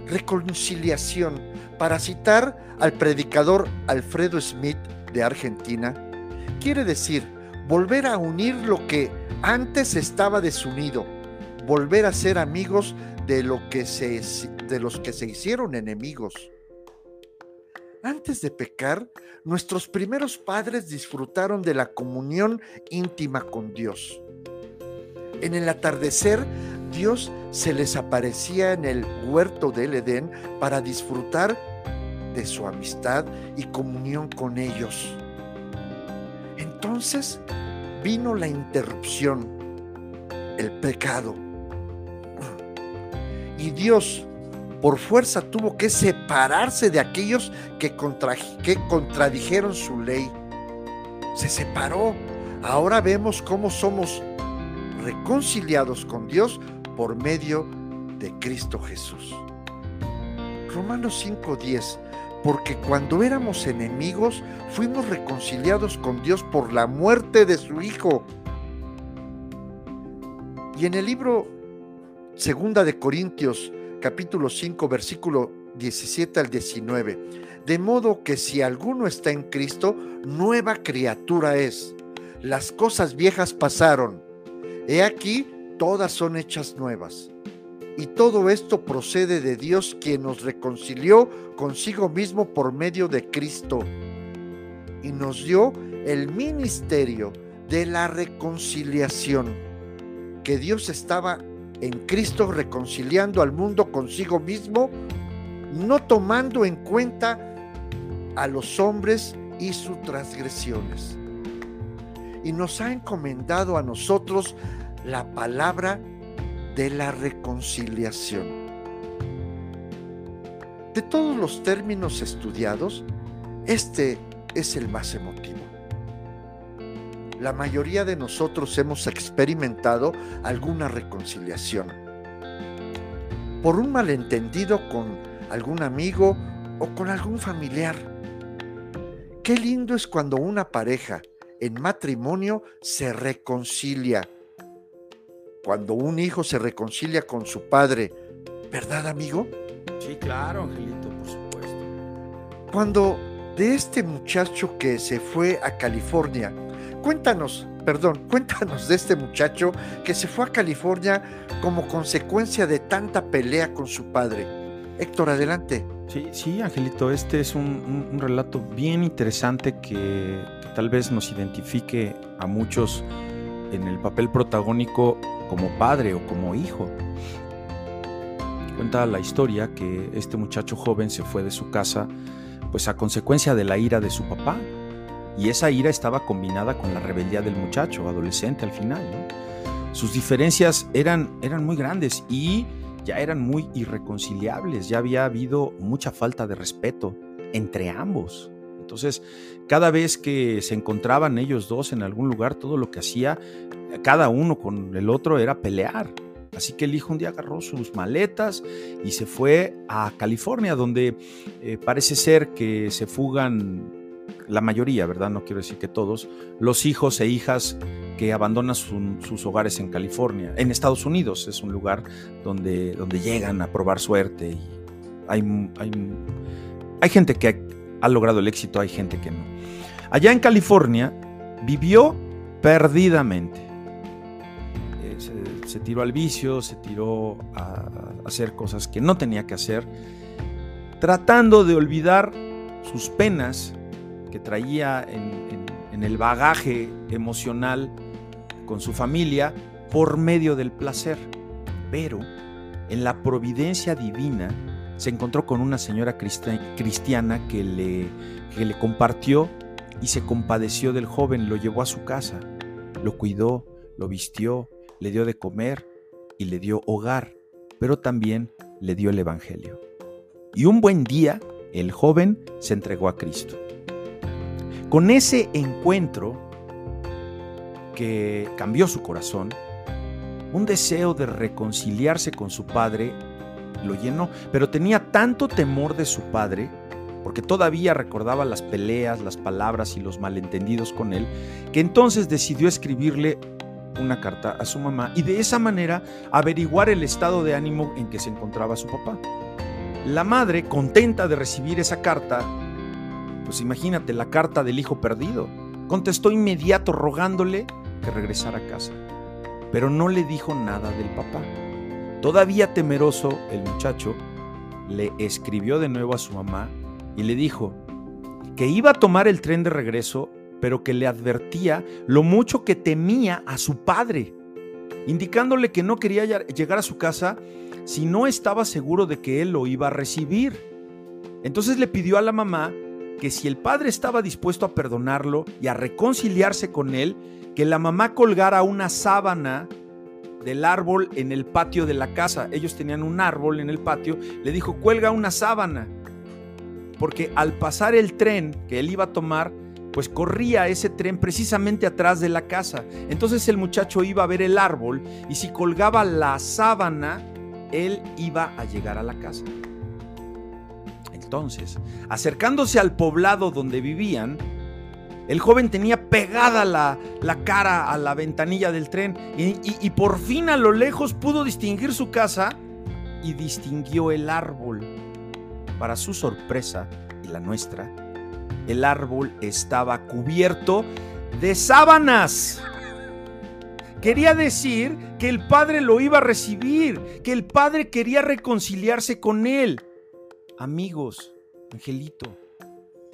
S2: Reconciliación, para citar al predicador Alfredo Smith de Argentina, quiere decir volver a unir lo que antes estaba desunido, volver a ser amigos de, lo que se, de los que se hicieron enemigos. Antes de pecar, nuestros primeros padres disfrutaron de la comunión íntima con Dios. En el atardecer, Dios se les aparecía en el huerto del Edén para disfrutar de su amistad y comunión con ellos. Entonces vino la interrupción, el pecado. Y Dios por fuerza tuvo que separarse de aquellos que, que contradijeron su ley. Se separó. Ahora vemos cómo somos reconciliados con Dios por medio de Cristo Jesús. Romanos 5:10, porque cuando éramos enemigos fuimos reconciliados con Dios por la muerte de su Hijo. Y en el libro Segunda de Corintios capítulo 5 versículo 17 al 19, de modo que si alguno está en Cristo, nueva criatura es. Las cosas viejas pasaron. He aquí, todas son hechas nuevas. Y todo esto procede de Dios quien nos reconcilió consigo mismo por medio de Cristo y nos dio el ministerio de la reconciliación, que Dios estaba en Cristo reconciliando al mundo consigo mismo, no tomando en cuenta a los hombres y sus transgresiones. Y nos ha encomendado a nosotros la palabra de la reconciliación. De todos los términos estudiados, este es el más emotivo. La mayoría de nosotros hemos experimentado alguna reconciliación. Por un malentendido con algún amigo o con algún familiar. Qué lindo es cuando una pareja en matrimonio se reconcilia cuando un hijo se reconcilia con su padre, ¿verdad, amigo?
S1: Sí, claro, Angelito, por supuesto.
S2: Cuando de este muchacho que se fue a California, cuéntanos, perdón, cuéntanos de este muchacho que se fue a California como consecuencia de tanta pelea con su padre. Héctor, adelante.
S1: Sí, sí, Angelito, este es un, relato bien interesante que, que tal vez nos identifique a muchos en el papel protagónico como padre o como hijo. Cuenta la historia que este muchacho joven se fue de su casa pues a consecuencia de la ira de su papá. Y esa ira estaba combinada con la rebeldía del muchacho, adolescente al final. Sus diferencias eran, eran muy grandes y ya eran muy irreconciliables, ya había habido mucha falta de respeto entre ambos. Entonces, cada vez que se encontraban ellos dos en algún lugar, todo lo que hacía cada uno con el otro era pelear. Así que el hijo un día agarró sus maletas y se fue a California, donde eh, parece ser que se fugan la mayoría, ¿verdad? No quiero decir que todos, los hijos e hijas que abandonan sus hogares en California. En Estados Unidos es un lugar donde, donde llegan a probar suerte y hay, hay, hay gente que ha logrado el éxito, hay gente que no. Allá en California vivió perdidamente se tiró al vicio, se tiró a hacer cosas que no tenía que hacer, tratando de olvidar sus penas traía en, el bagaje emocional con su familia por medio del placer. Pero en la providencia divina se encontró con una señora cristiana que le, que le compartió y se compadeció del joven, lo llevó a su casa, lo cuidó, lo vistió, le dio de comer y le dio hogar, pero también le dio el Evangelio. Y un buen día, el joven se entregó a Cristo. Con ese encuentro que cambió su corazón, un deseo de reconciliarse con su padre lo llenó, pero tenía tanto temor de su padre, porque todavía recordaba las peleas, las palabras y los malentendidos con él, que entonces decidió escribirle una carta a su mamá y de esa manera averiguar el estado de ánimo en que se encontraba su papá. La madre, contenta de recibir esa carta, pues imagínate la carta del hijo perdido, contestó inmediato rogándole que regresara a casa, pero no le dijo nada del papá. Todavía temeroso, el muchacho le escribió de nuevo a su mamá y le dijo que iba a tomar el tren de regreso pero que le advertía lo mucho que temía a su padre, indicándole que no quería llegar a su casa si no estaba seguro de que él lo iba a recibir. Entonces le pidió a la mamá que si el padre estaba dispuesto a perdonarlo y a reconciliarse con él, que la mamá colgara una sábana del árbol en el patio de la casa. Ellos tenían un árbol en el patio. Le dijo, cuelga una sábana. Porque al pasar el tren que él iba a tomar, pues corría ese tren precisamente atrás de la casa. Entonces el muchacho iba a ver el árbol y si colgaba la sábana, él iba a llegar a la casa. Entonces, acercándose al poblado donde vivían, el joven tenía pegada la, cara a la ventanilla del tren y, y por fin a lo lejos pudo distinguir su casa y distinguió el árbol. Para su sorpresa y la nuestra, el árbol estaba cubierto de sábanas. Quería decir que el padre lo iba a recibir, que el padre quería reconciliarse con él. Amigos, Angelito,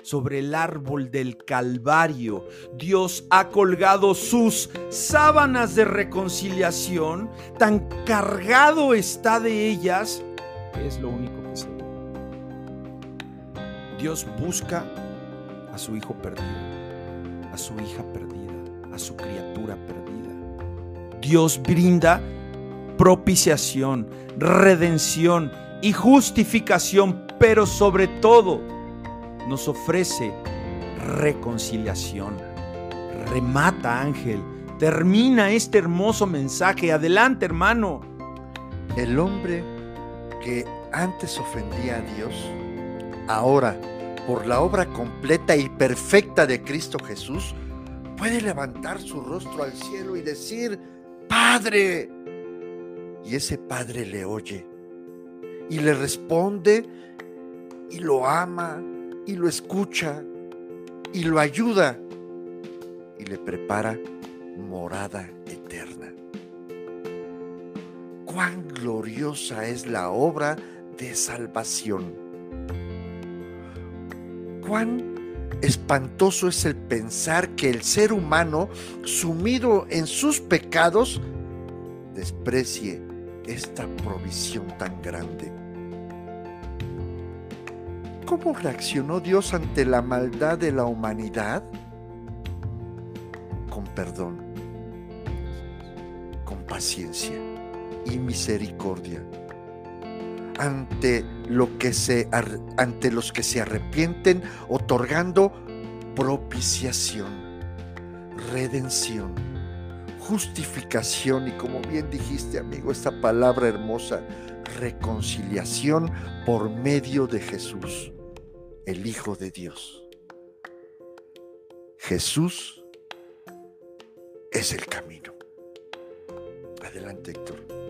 S1: sobre el árbol del Calvario, Dios ha colgado sus sábanas de reconciliación, tan cargado está de ellas, es lo único que sé. Dios busca a su hijo perdido, a su hija perdida, a su criatura perdida. Dios brinda propiciación, redención y justificación, pero sobre todo nos ofrece reconciliación. Remata, ángel. Termina este hermoso mensaje. Adelante, hermano.
S2: El hombre que antes ofendía a Dios, ahora por la obra completa y perfecta de Cristo Jesús, puede levantar su rostro al cielo y decir, Padre. Y ese Padre le oye y le responde y lo ama y lo escucha y lo ayuda y le prepara morada eterna. Cuán gloriosa es la obra de salvación cuán espantoso es el pensar que el ser humano, sumido en sus pecados, desprecie esta provisión tan grande. ¿Cómo reaccionó Dios ante la maldad de la humanidad? Con perdón, con paciencia y misericordia ante, lo que se, ante los que se arrepienten, otorgando propiciación, redención, justificación y como bien dijiste amigo, esta palabra hermosa, reconciliación por medio de Jesús, el Hijo de Dios. Jesús es el camino. Adelante, Héctor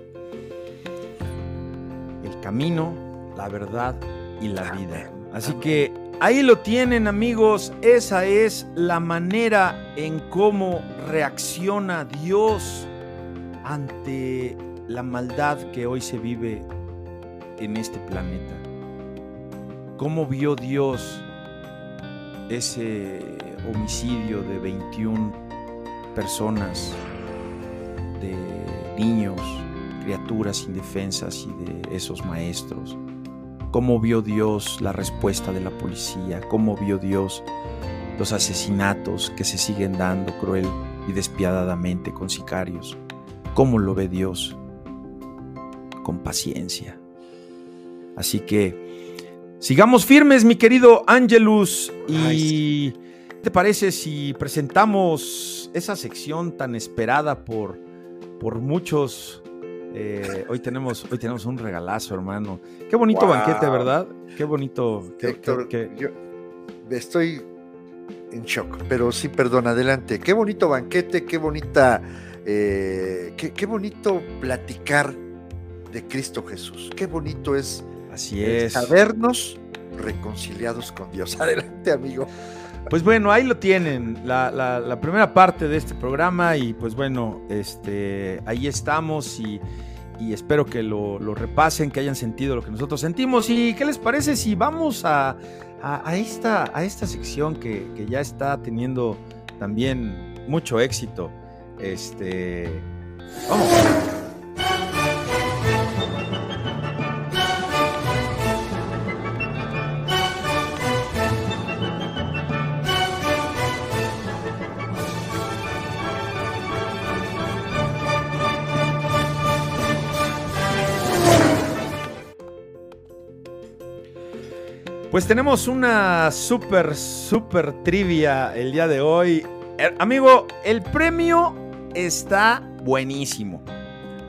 S1: camino, la verdad y la vida. Así que ahí lo tienen amigos, esa es la manera en cómo reacciona Dios ante la maldad que hoy se vive en este planeta. ¿Cómo vio Dios ese homicidio de 21 personas, de niños, criaturas indefensas y de esos maestros. Cómo vio Dios la respuesta de la policía, cómo vio Dios los asesinatos que se siguen dando cruel y despiadadamente con sicarios. Cómo lo ve Dios con paciencia. Así que sigamos firmes, mi querido Angelus. ¿Y qué te parece si presentamos esa sección tan esperada por, por muchos eh, hoy, tenemos, hoy tenemos un regalazo, hermano. Qué bonito banquete, ¿verdad? Qué bonito.
S2: Héctor, yo estoy en shock, pero sí, perdón, adelante. Qué bonito banquete, qué bonita, eh, qué, bonito platicar de Cristo Jesús. Qué bonito es,
S1: Así es.
S2: sabernos reconciliados con Dios. Adelante, amigo.
S1: Pues bueno, ahí lo tienen, la, primera parte de este programa y pues bueno, este, ahí estamos y, espero que lo, repasen, que hayan sentido lo que nosotros sentimos y qué les parece si vamos a, esta, a esta sección que, que, ya está teniendo también mucho éxito. Este, vamos. Pues tenemos una súper, súper trivia el día de hoy. Eh, amigo, el premio está buenísimo.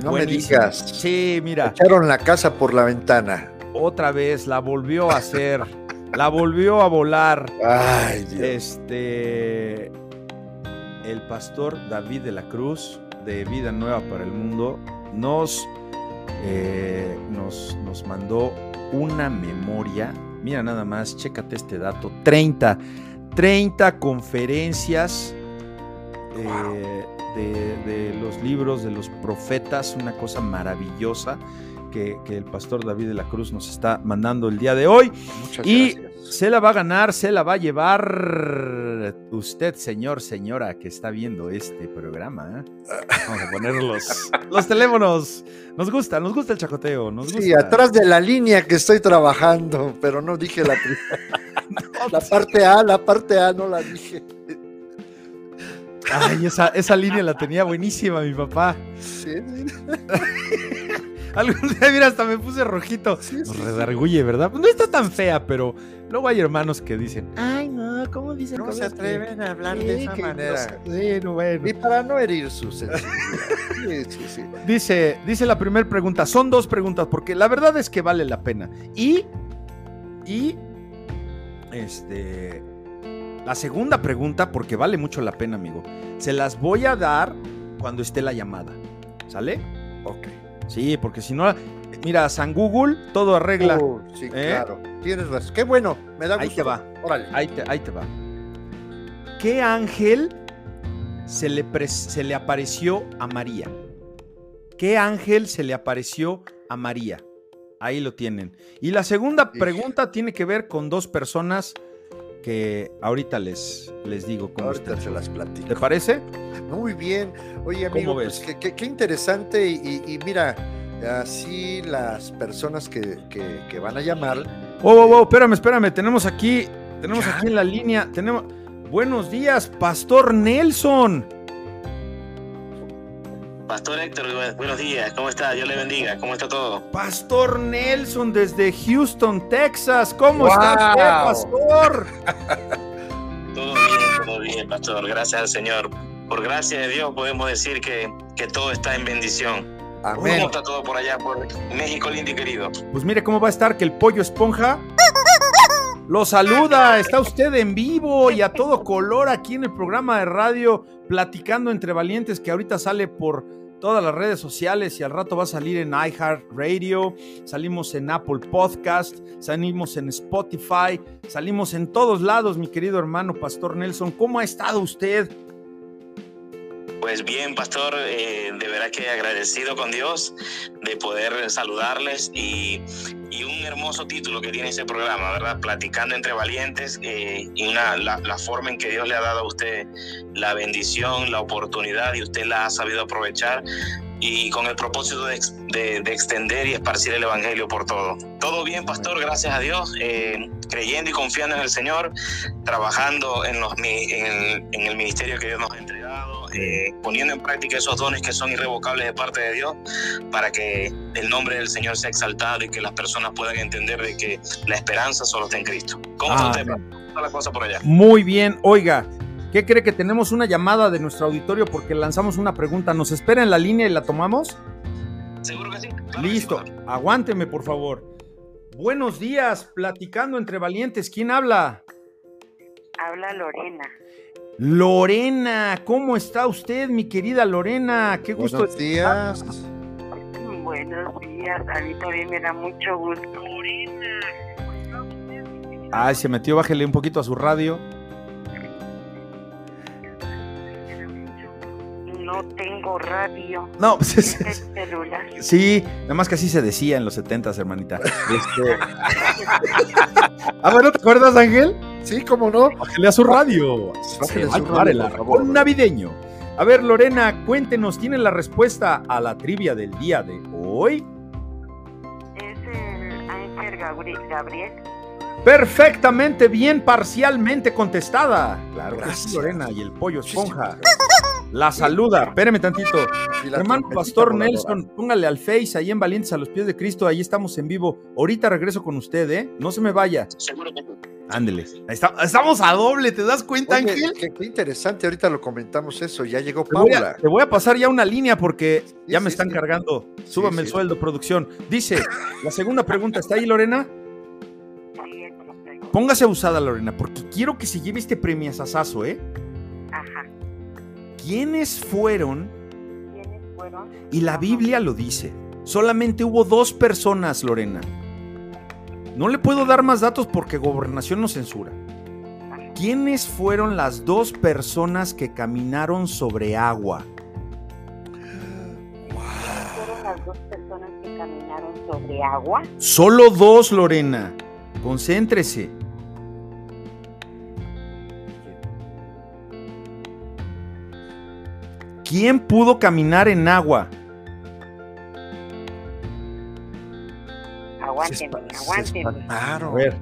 S2: No me digas.
S1: Sí, mira,
S2: Echaron la casa por la ventana.
S1: otra vez la volvió a hacer. la volvió a volar.
S2: Ay, Dios.
S1: Este. El pastor David de la Cruz, de Vida Nueva para el Mundo, nos, eh, nos, nos mandó una memoria. Mira nada más, chécate este dato: 30, 30 conferencias eh, de, de los libros de los profetas, una cosa maravillosa que, que el pastor David de la Cruz nos está mandando el día de hoy.
S2: Muchas
S1: y-
S2: gracias.
S1: Se la va a ganar, se la va a llevar usted, señor, señora, que está viendo este programa. ¿eh? Vamos a poner los, los teléfonos. Nos gusta, nos gusta el chacoteo. Nos gusta.
S2: Sí, atrás de la línea que estoy trabajando, pero no dije la primera. La parte A, la parte A no la dije.
S1: Ay, esa, esa línea la tenía buenísima mi papá.
S2: Sí, sí,
S1: Algún día, mira, hasta me puse rojito.
S2: sí,
S1: Nos
S2: sí.
S1: redarguye, ¿verdad? No está tan fea, pero luego hay hermanos que dicen, ay, no, ¿cómo dicen
S2: No se
S1: que-
S2: atreven a hablar
S1: Sí,
S2: de esa
S1: no
S2: manera.
S1: sé". Sí, no, bueno.
S2: Y para no herir su sensibilidad. Sí, sí, sí.
S1: Dice, dice la primera pregunta, son dos preguntas, porque la verdad es que vale la pena. Y, y, este, la segunda pregunta, porque vale mucho la pena, amigo, se las voy a dar cuando esté la llamada. ¿Sale?
S2: Ok.
S1: Sí, porque si no, mira, San Google todo arregla.
S2: Uh, sí,
S1: ¿Eh?
S2: claro. Tienes razón. Qué bueno, me da gusto.
S1: Ahí te va.
S2: Órale.
S1: Ahí te, ahí te va. ¿Qué ángel se le, se le apareció a María? ¿Qué ángel se le apareció a María? Ahí lo tienen. Y la segunda pregunta tiene que ver con dos personas que ahorita les, les digo cómo
S2: Ahorita se las platico.
S1: ¿Te parece?
S2: Muy bien. Oye, amigo,
S1: ¿Cómo
S2: pues, qué, interesante. Y mira, así las personas que, que- que van a llamar.
S1: Oh, oh, oh, espérame, espérame. Tenemos aquí, tenemos
S2: ¿Ya?
S1: aquí en la línea, tenemos... Buenos días, Pastor Nelson.
S3: Pastor Héctor, bu- buenos días, ¿cómo está? Dios le bendiga, ¿cómo está todo?
S1: Pastor Nelson desde Houston, Texas. ¿Cómo está usted, pastor?
S3: Todo bien, todo bien, Pastor, gracias al Señor. Por gracia de Dios podemos decir que, que todo está en bendición.
S2: Amén.
S3: ¿Cómo está todo por allá, por México lindo y querido?
S1: Pues mire cómo va a estar que el pollo esponja lo saluda. Está usted en vivo y a todo color aquí en el programa de radio platicando entre valientes que ahorita sale por todas las redes sociales y al rato va a salir en iHeartRadio, salimos en Apple Podcast, salimos en Spotify, salimos en todos lados, mi querido hermano Pastor Nelson. ¿Cómo ha estado usted?
S3: Pues bien, Pastor, eh, de verdad que agradecido con Dios de poder saludarles y, y un hermoso título que tiene ese programa, ¿verdad? Platicando entre valientes eh, y una, la, la forma en que Dios le ha dado a usted la bendición, la oportunidad y usted la ha sabido aprovechar y con el propósito de, de- de extender y esparcir el Evangelio por todo. Todo bien, Pastor, gracias a Dios, eh, creyendo y confiando en el Señor, trabajando en, los, en el ministerio que Dios nos ha entregado, eh, poniendo en práctica esos dones que son irrevocables de parte de Dios para que el nombre del Señor sea exaltado y que las personas puedan entender de que la esperanza solo está en Cristo. ¿Cómo está usted?
S1: Amén.
S3: ¿Cómo está la cosa por allá?
S1: Muy bien, oiga, ¿qué cree que tenemos una llamada de nuestro auditorio porque lanzamos una pregunta? ¿Nos espera en la línea y la tomamos?
S3: ¿Seguro que sí? Claro que sí,
S1: Listo, aguánteme por favor. Buenos días, platicando entre valientes. ¿Quién habla?
S4: Habla Lorena.
S1: Lorena, ¿cómo está usted, mi querida Lorena? Qué gusto.
S2: Buenos días.
S4: Buenos días, a mí también me da mucho gusto.
S1: Ay, se metió, bájele un poquito a su radio.
S4: No tengo radio.
S1: No, pues es-
S4: Es el celular.
S1: sí, nada más que así se decía en los setentas, hermanita. Este... ah, bueno, ¿te acuerdas, Ángel?
S2: Sí, cómo no.
S1: Bájele a su radio. Va a
S2: su radio,
S1: el
S2: por favor.
S1: arcón navideño. A ver, Lorena, cuéntenos, ¿tiene la respuesta a la trivia del día de hoy?
S4: Es el Ángel Gabri- Gabriel.
S1: Perfectamente bien, parcialmente contestada. Claro que sí,
S2: Gracias.
S1: Lorena, y el pollo esponja. La saluda. Espéreme tantito. Hermano Pastor. Nelson, póngale al Face ahí en Valientes a los pies de Cristo. Ahí estamos en vivo. Ahorita regreso con usted, ¿eh? No se me vaya.
S3: Seguro que sí.
S1: Ándele. Ahí está- estamos a doble, ¿te das cuenta,
S2: Oye,
S1: Ángel?
S2: qué, qué interesante, ahorita lo comentamos eso, ya llegó
S1: Te voy, a,
S2: Paula.
S1: te voy a pasar ya una línea porque ya me
S2: sí,
S1: están
S2: sí.
S1: cargando. Súbame el
S2: sí.
S1: sueldo, producción. Dice, la segunda pregunta, ¿está ahí, Lorena?
S4: Sí, eso lo traigo.
S1: Póngase abusada, Lorena, porque quiero que se lleve este premiazazazo, ¿eh?
S4: Ajá.
S1: ¿Quiénes fueron?
S4: ¿Quiénes fueron?
S1: Y la. Biblia lo dice. Solamente hubo dos personas, Lorena. No le puedo dar más datos porque gobernación nos censura. ¿Quiénes fueron las dos personas que caminaron sobre agua?
S4: ¿Fueron las dos personas que caminaron sobre agua?
S1: Solo dos, Lorena. Concéntrese. ¿Quién pudo caminar en agua?
S2: Espa- se
S4: aguántenme.
S1: A ver.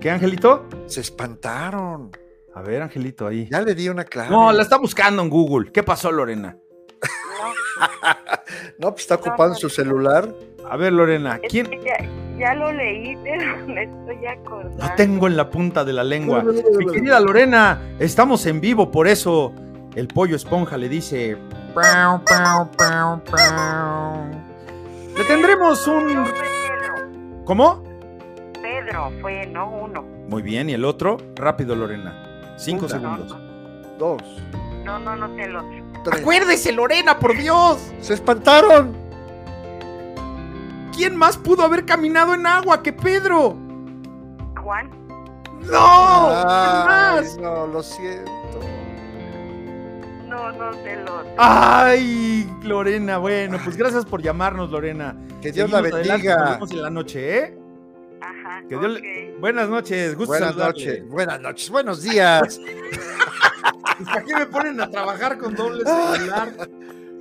S1: ¿Qué, Angelito?
S2: Se espantaron.
S1: A ver, Angelito, ahí.
S2: Ya le di una clave.
S1: No, la está buscando en Google. ¿Qué pasó, Lorena?
S4: No,
S2: No, pues está ocupando su celular.
S1: A ver, Lorena,
S4: es
S1: ¿quién?
S4: que ya, ya lo leí, pero me estoy acordando.
S1: Lo tengo en la punta de la lengua. Mi querida Lorena, estamos en vivo, por eso el pollo esponja le dice. "Pau, pau, pau, pau". Le tendremos
S4: No,
S1: un. ¿Cómo?
S4: Pedro fue, no uno.
S1: Muy bien, ¿y el otro? Rápido, Lorena. Cinco
S2: Una.
S1: segundos.
S2: Dos,
S4: No, no, no sé el otro.
S2: tres.
S1: Acuérdese, Lorena, por Dios.
S2: Se espantaron.
S1: ¿Quién más pudo haber caminado en agua que Pedro?
S4: Juan.
S1: ¡No! ¿Quién
S2: Ay,
S1: más?
S2: no, lo siento.
S4: No, no sé el otro.
S1: Ay, Lorena, bueno, pues gracias por llamarnos, Lorena.
S2: Que Dios la
S1: adelante, Nos
S2: bendiga.
S1: vemos en la noche, ¿eh?
S4: Ajá.
S1: Que Dios le- Buenas noches, gusto
S2: Buenas
S1: saludarle.
S2: noches, buenas noches, buenos días.
S1: ¿Para qué me ponen a trabajar con doble celular?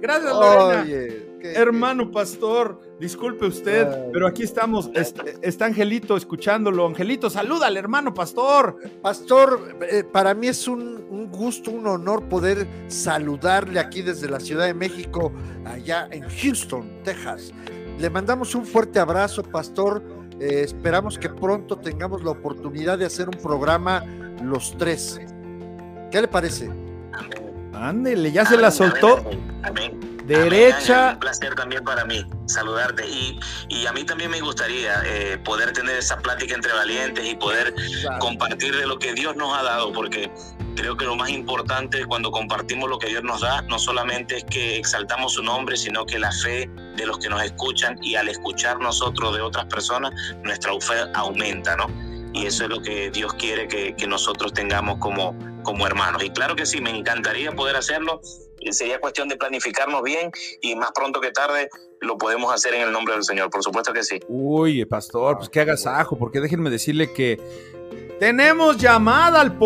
S1: Gracias, Lorena.
S2: Oye,
S1: Hermano pastor, disculpe usted,
S2: Ay.
S1: pero aquí estamos. Est- Está Angelito escuchándolo. Angelito, saluda al hermano pastor.
S2: Pastor, eh, para mí es un, un gusto, un honor poder saludarle aquí desde la Ciudad de México, allá en Houston, Texas. Le mandamos un fuerte abrazo, Pastor. Eh, esperamos que pronto tengamos la oportunidad de hacer un programa los tres. ¿Qué le parece?
S1: Ándele, ya se la soltó.
S3: amén.
S1: Derecha.
S3: Amén, Un placer también para mí saludarte. Y, y a mí también me gustaría eh, poder tener esa plática entre valientes y poder compartir de lo que Dios nos ha dado, porque creo que lo más importante cuando compartimos lo que Dios nos da, no solamente es que exaltamos su nombre, sino que la fe de los que nos escuchan y al escuchar nosotros de otras personas, nuestra fe aumenta, ¿no? Y eso es lo que Dios quiere que, que nosotros tengamos como, como hermanos. Y claro que sí, me encantaría poder hacerlo. Sería cuestión de planificarnos bien y más pronto que tarde lo podemos hacer en el nombre del Señor. Por supuesto que sí.
S1: Uy, pastor, pues
S2: Ah,
S1: qué
S2: bueno.
S1: agasajo, porque déjenme decirle que tenemos llamada al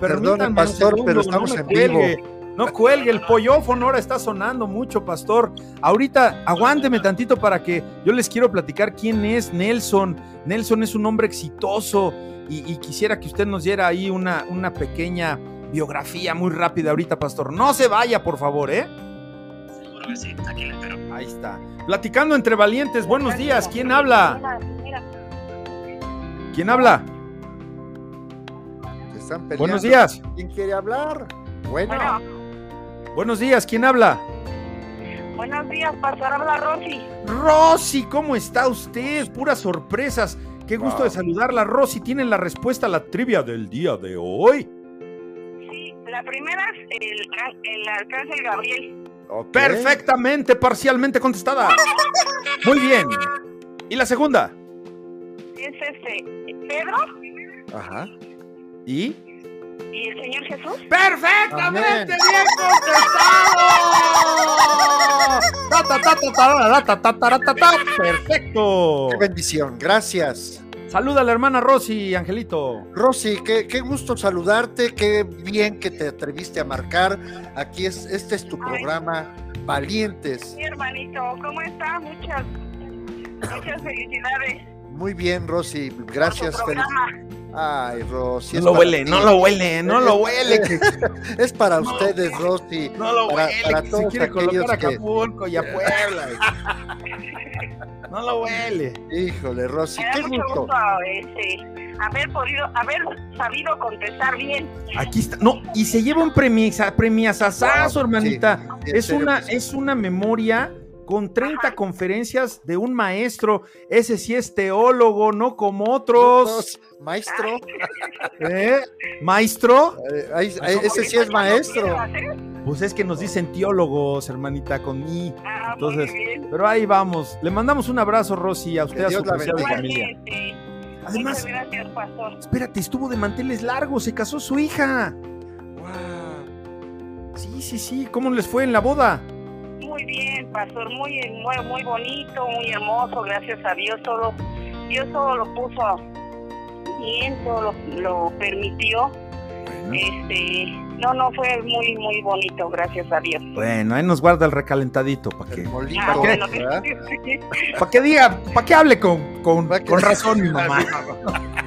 S1: Permítanme un
S2: pastor,
S1: segundo,
S2: pero estamos
S1: no
S2: en vivo.
S1: No cuelgue, el pollófono ahora está sonando mucho, pastor. Ahorita aguánteme tantito para que yo les quiero platicar quién es Nelson. Nelson es un hombre exitoso y, y quisiera que usted nos diera ahí una, una pequeña biografía muy rápida ahorita, pastor. No se vaya, por favor, ¿eh?
S3: Seguro que sí. Aquí le espero.
S1: Ahí está. Platicando entre valientes, buenos días. ¿Quién habla? ¿Quién habla?
S2: Están peleando.
S1: Buenos días.
S2: ¿Quién quiere hablar? Bueno,
S4: Bueno,
S1: Buenos días. ¿Quién habla?
S4: buenos días, pastor, habla Rosy.
S1: Rosy, ¿cómo está usted? Puras sorpresas. Qué gusto
S2: Wow.
S1: de saludarla, Rosy. ¿Tiene la respuesta a la trivia del día de hoy?
S4: Sí, la primera es el, el arcángel Gabriel.
S1: Perfectamente, parcialmente contestada. Muy bien. ¿Y la segunda?
S4: Es este, Pedro
S2: Ajá.
S1: ¿Y?
S4: ¿Y el Señor Jesús?
S1: ¡Perfectamente bien contestado! ¡Perfecto!
S2: ¡Qué bendición! Gracias.
S1: Saluda a la hermana Rosy, Angelito.
S2: Rosy, qué, qué, gusto saludarte, qué bien que te atreviste a marcar. Aquí es, este es tu programa, Valientes.
S4: Mi hermanito, ¿cómo está Muchas, muchas felicidades.
S2: Muy bien, Rosy, gracias. Ay, Rosy.
S1: No lo huele, no lo huele, no lo huele.
S2: Es para ustedes, Rosy.
S1: No lo
S2: Para-
S1: huele,
S2: para todos
S1: quiere colocar a Acapulco y a Puebla. No lo huele.
S2: Híjole, Rosy, qué
S4: mucho
S2: gusto.
S4: gusto este, haber podido, haber sabido contestar bien.
S1: Aquí está. No, y se lleva un premisa, premiasazazo,
S2: Wow,
S1: hermanita. es
S2: serio
S1: una, es una memoria con 30 conferencias de un maestro. Ese sí es teólogo, no como otros.
S2: Maestro,
S1: ¿Eh? Maestro.
S2: eh, ahí- ahí- ese sí es maestro.
S1: Pues es que nos dicen teólogos, hermanita, con mí.
S4: Ah,
S1: Entonces,
S4: muy bien.
S1: Pero ahí vamos. Le mandamos un abrazo, Rosy, a usted, a su preciada familia. Además,
S4: Muchas gracias, pastor.
S1: espérate, estuvo de manteles largos, se casó su hija.
S2: Wow.
S1: Sí, sí, sí. ¿Cómo les fue en la boda?
S4: Muy bien, pastor, muy, muy, muy bonito, muy hermoso, gracias a Dios. Todo, Dios todo lo puso bien, todo lo, lo permitió. Este, no, no, fue muy, muy bonito, gracias a Dios.
S1: Bueno, ahí nos guarda el recalentadito para que,
S4: Ah,
S1: qué?
S4: bueno,
S1: diga, para que hable con, con, con razón mi mamá.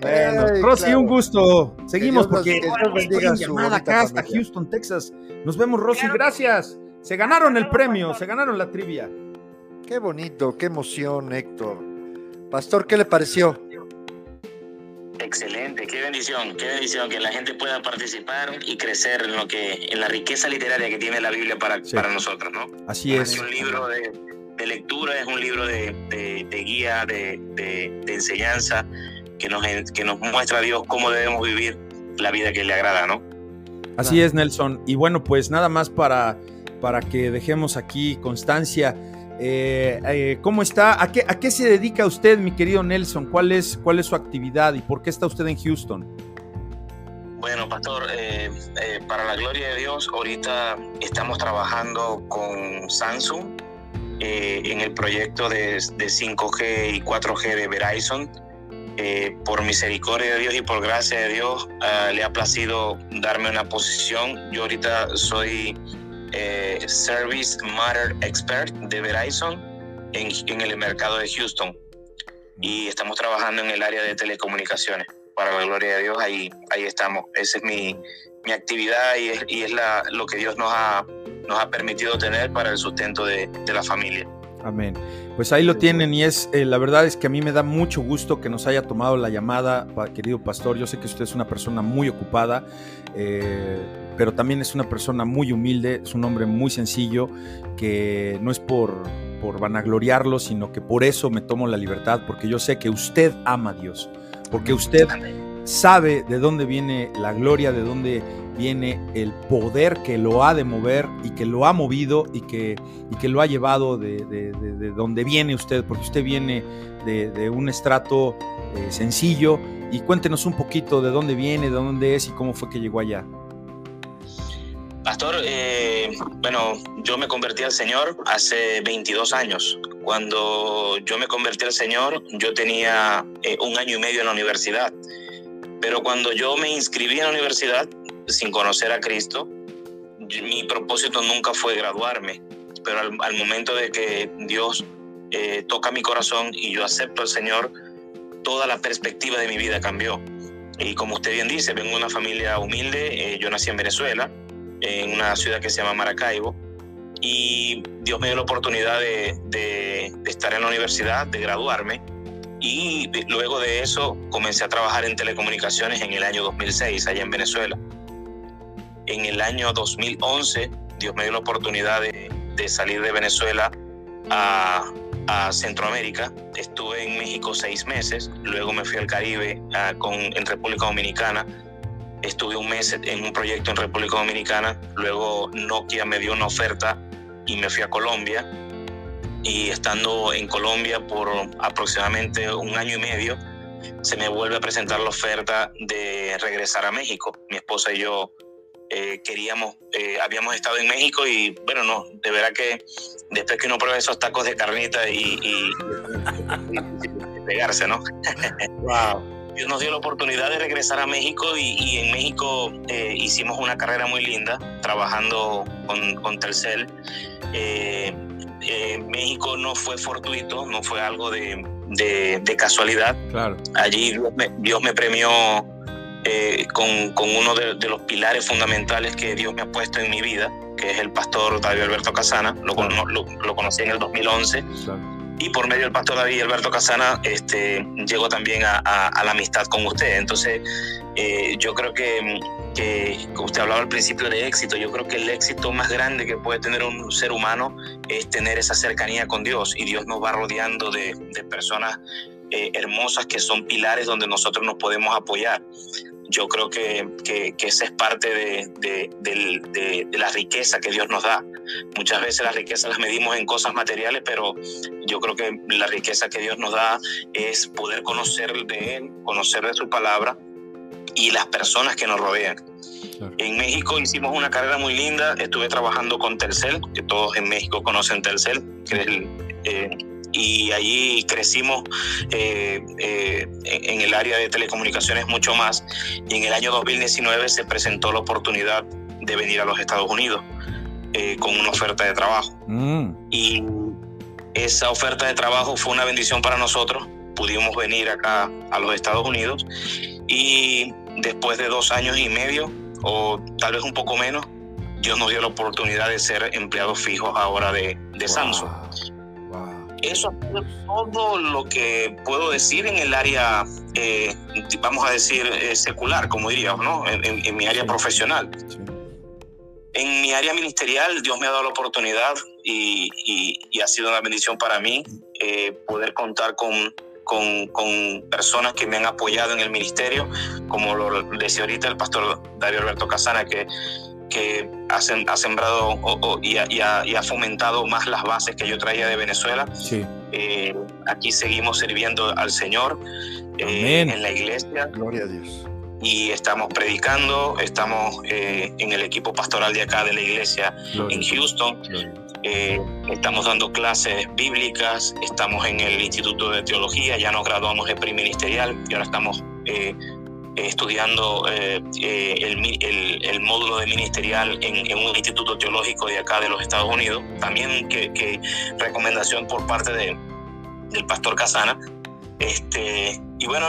S1: Bueno,
S2: Ay,
S1: Rosy,
S2: claro.
S1: un gusto. Seguimos porque
S2: que Dios
S1: estoy
S2: bendiga
S1: en
S2: su
S1: llamada acá hasta
S2: familia.
S1: Houston, Texas. Nos vemos, Rosy,
S4: Claro
S1: gracias. Se ganaron el premio, se ganaron la trivia.
S2: Qué bonito, qué emoción, Héctor. Pastor, ¿qué le pareció?
S3: Excelente, qué bendición, qué bendición que la gente pueda participar y crecer en lo que, en la riqueza literaria que tiene la Biblia para,
S1: Sí.
S3: para nosotros, ¿no?
S1: Así
S3: Es
S1: es.
S3: un libro de, de lectura, es un libro de, de- de guía, de, de- de enseñanza que nos, que nos muestra a Dios cómo debemos vivir la vida que le agrada, ¿no?
S1: Así es, Nelson. Y bueno, pues nada más para, para que dejemos aquí constancia. eh, eh, ¿Cómo está? ¿A qué, ¿A qué se dedica usted, mi querido Nelson? ¿Cuál es, ¿Cuál es su actividad y por qué está usted en Houston?
S3: Bueno, pastor, eh, eh, para la gloria de Dios, ahorita estamos trabajando con Samsung eh, en el proyecto de, de 5G y 4G de Verizon. Eh, por misericordia de Dios y por gracia de Dios, ah, le ha placido darme una posición. Yo ahorita soy eh, Service Matter Expert de Verizon en, en el mercado de Houston y estamos trabajando en el área de telecomunicaciones. Para la gloria de Dios, ahí, ahí estamos. Esa es mi, mi actividad y es, y es la, lo que Dios nos ha, nos ha permitido tener para el sustento de, de la familia.
S1: Amén. Pues ahí lo tienen y es, eh, la verdad es que a mí me da mucho gusto que nos haya tomado la llamada, querido pastor. Yo sé que usted es una persona muy ocupada, eh, pero también es una persona muy humilde, es un hombre muy sencillo, que no es por, por vanagloriarlo, sino que por eso me tomo la libertad, porque yo sé que usted ama a Dios, porque usted sabe de dónde viene la gloria, de dónde viene el poder que lo ha de mover y que lo ha movido y que, y que lo ha llevado de, de- de- de donde viene usted, porque usted viene de, un estrato eh, sencillo. Y cuéntenos un poquito de dónde viene, de dónde es y cómo fue que llegó allá.
S3: Pastor, eh, bueno, yo me convertí al Señor hace 22 años. Cuando yo me convertí al Señor, yo tenía eh, un año y medio en la universidad. Pero cuando yo me inscribí en la universidad, sin conocer a Cristo, mi propósito nunca fue graduarme. Pero al, momento de que Dios eh, toca mi corazón y yo acepto al Señor, toda la perspectiva de mi vida cambió. Y como usted bien dice, vengo de una familia humilde, eh, yo nací en Venezuela, en una ciudad que se llama Maracaibo. Y Dios me dio la oportunidad de, de- estar en la universidad, de graduarme. Y luego de eso comencé a trabajar en telecomunicaciones en el año 2006, allá en Venezuela. En el año 2011, Dios me dio la oportunidad de, de salir de Venezuela a, a Centroamérica. Estuve en México seis meses, luego me fui al Caribe ah, con, en República Dominicana estuve un mes en un proyecto en República Dominicana, luego Nokia me dio una oferta y me fui a Colombia. Y estando en Colombia por aproximadamente un año y medio, se me vuelve a presentar la oferta de regresar a México. Mi esposa y yo eh, queríamos, eh, habíamos estado en México y bueno, no, de verdad que después que uno prueba esos tacos de carnita y, y- y pegarse, ¿no?
S2: Wow.
S3: Dios nos dio la oportunidad de regresar a México y, y en México eh, hicimos una carrera muy linda trabajando con, con Telcel. Eh, eh, México no fue fortuito, no fue algo de, de, casualidad.
S1: Claro.
S3: Allí Dios me, premió eh, con, con, uno de, los pilares fundamentales que Dios me ha puesto en mi vida, que es el pastor David Alberto Casana. Lo, lo, conocí en el 2011. Y por medio del pastor David Alberto Casana, este, llego también a, a, la amistad con usted. Entonces, eh, yo creo que que usted hablaba al principio de éxito, yo creo que el éxito más grande que puede tener un ser humano es tener esa cercanía con Dios y Dios nos va rodeando de, personas eh, hermosas que son pilares donde nosotros nos podemos apoyar. Yo creo que, que, esa es parte de, de, la riqueza que Dios nos da. Muchas veces las riquezas las medimos en cosas materiales, pero yo creo que la riqueza que Dios nos da es poder conocer de Él, conocer de su palabra y las personas que nos rodean. En México hicimos una carrera muy linda, estuve trabajando con Telcel, que todos en México conocen Telcel, eh, y allí crecimos eh, eh, en el área de telecomunicaciones mucho más. Y en el año 2019 se presentó la oportunidad de venir a los Estados Unidos con una oferta de trabajo. Mm. Y esa oferta de trabajo fue una bendición para nosotros. Pudimos venir acá a los Estados Unidos y después de dos años y medio, o tal vez un poco menos, Dios nos dio la oportunidad de ser empleados fijos ahora de, de Samsung. Eso es todo lo que puedo decir en el área, eh, vamos a decir, eh, secular, como diríamos, ¿no? En, mi área profesional. En mi área ministerial, Dios me ha dado la oportunidad y, y, ha sido una bendición para mí eh, poder contar con con, personas que me han apoyado en el ministerio, como lo decía ahorita el pastor Darío Alberto Casana, que, que ha, ha sembrado y, ha, fomentado más las bases que yo traía de Venezuela.
S1: Sí.
S3: Eh, aquí seguimos sirviendo al Señor eh, en la iglesia.
S2: Gloria a Dios.
S3: Y estamos predicando, estamos eh, en el equipo pastoral de acá de la iglesia en Houston. Eh, estamos dando clases bíblicas, estamos en el Instituto de Teología, ya nos graduamos de preministerial y ahora estamos eh, estudiando eh, el, módulo de ministerial en, un instituto teológico de acá de los Estados Unidos. También que, recomendación por parte de, del pastor Casana. Este, y bueno,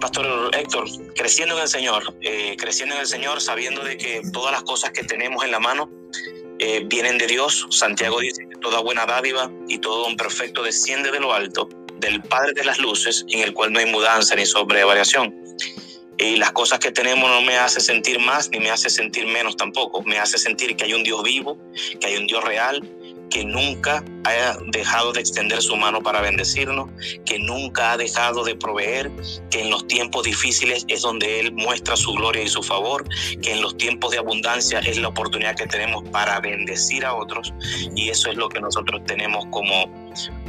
S3: Pastor Héctor, creciendo en el Señor, creciendo en el Señor, sabiendo de que todas las cosas que tenemos en la mano eh, vienen de Dios. Santiago dice que toda buena dádiva y todo don perfecto desciende de lo alto, del Padre de las luces, en el cual no hay mudanza ni variación. Y las cosas que tenemos no me hace sentir más ni me hace sentir menos tampoco. Me hace sentir que hay un Dios vivo, que hay un Dios real, que nunca haya dejado de extender su mano para bendecirnos, que nunca ha dejado de proveer, que en los tiempos difíciles es donde Él muestra su gloria y su favor, que en los tiempos de abundancia es la oportunidad que tenemos para bendecir a otros y eso es lo que nosotros tenemos como,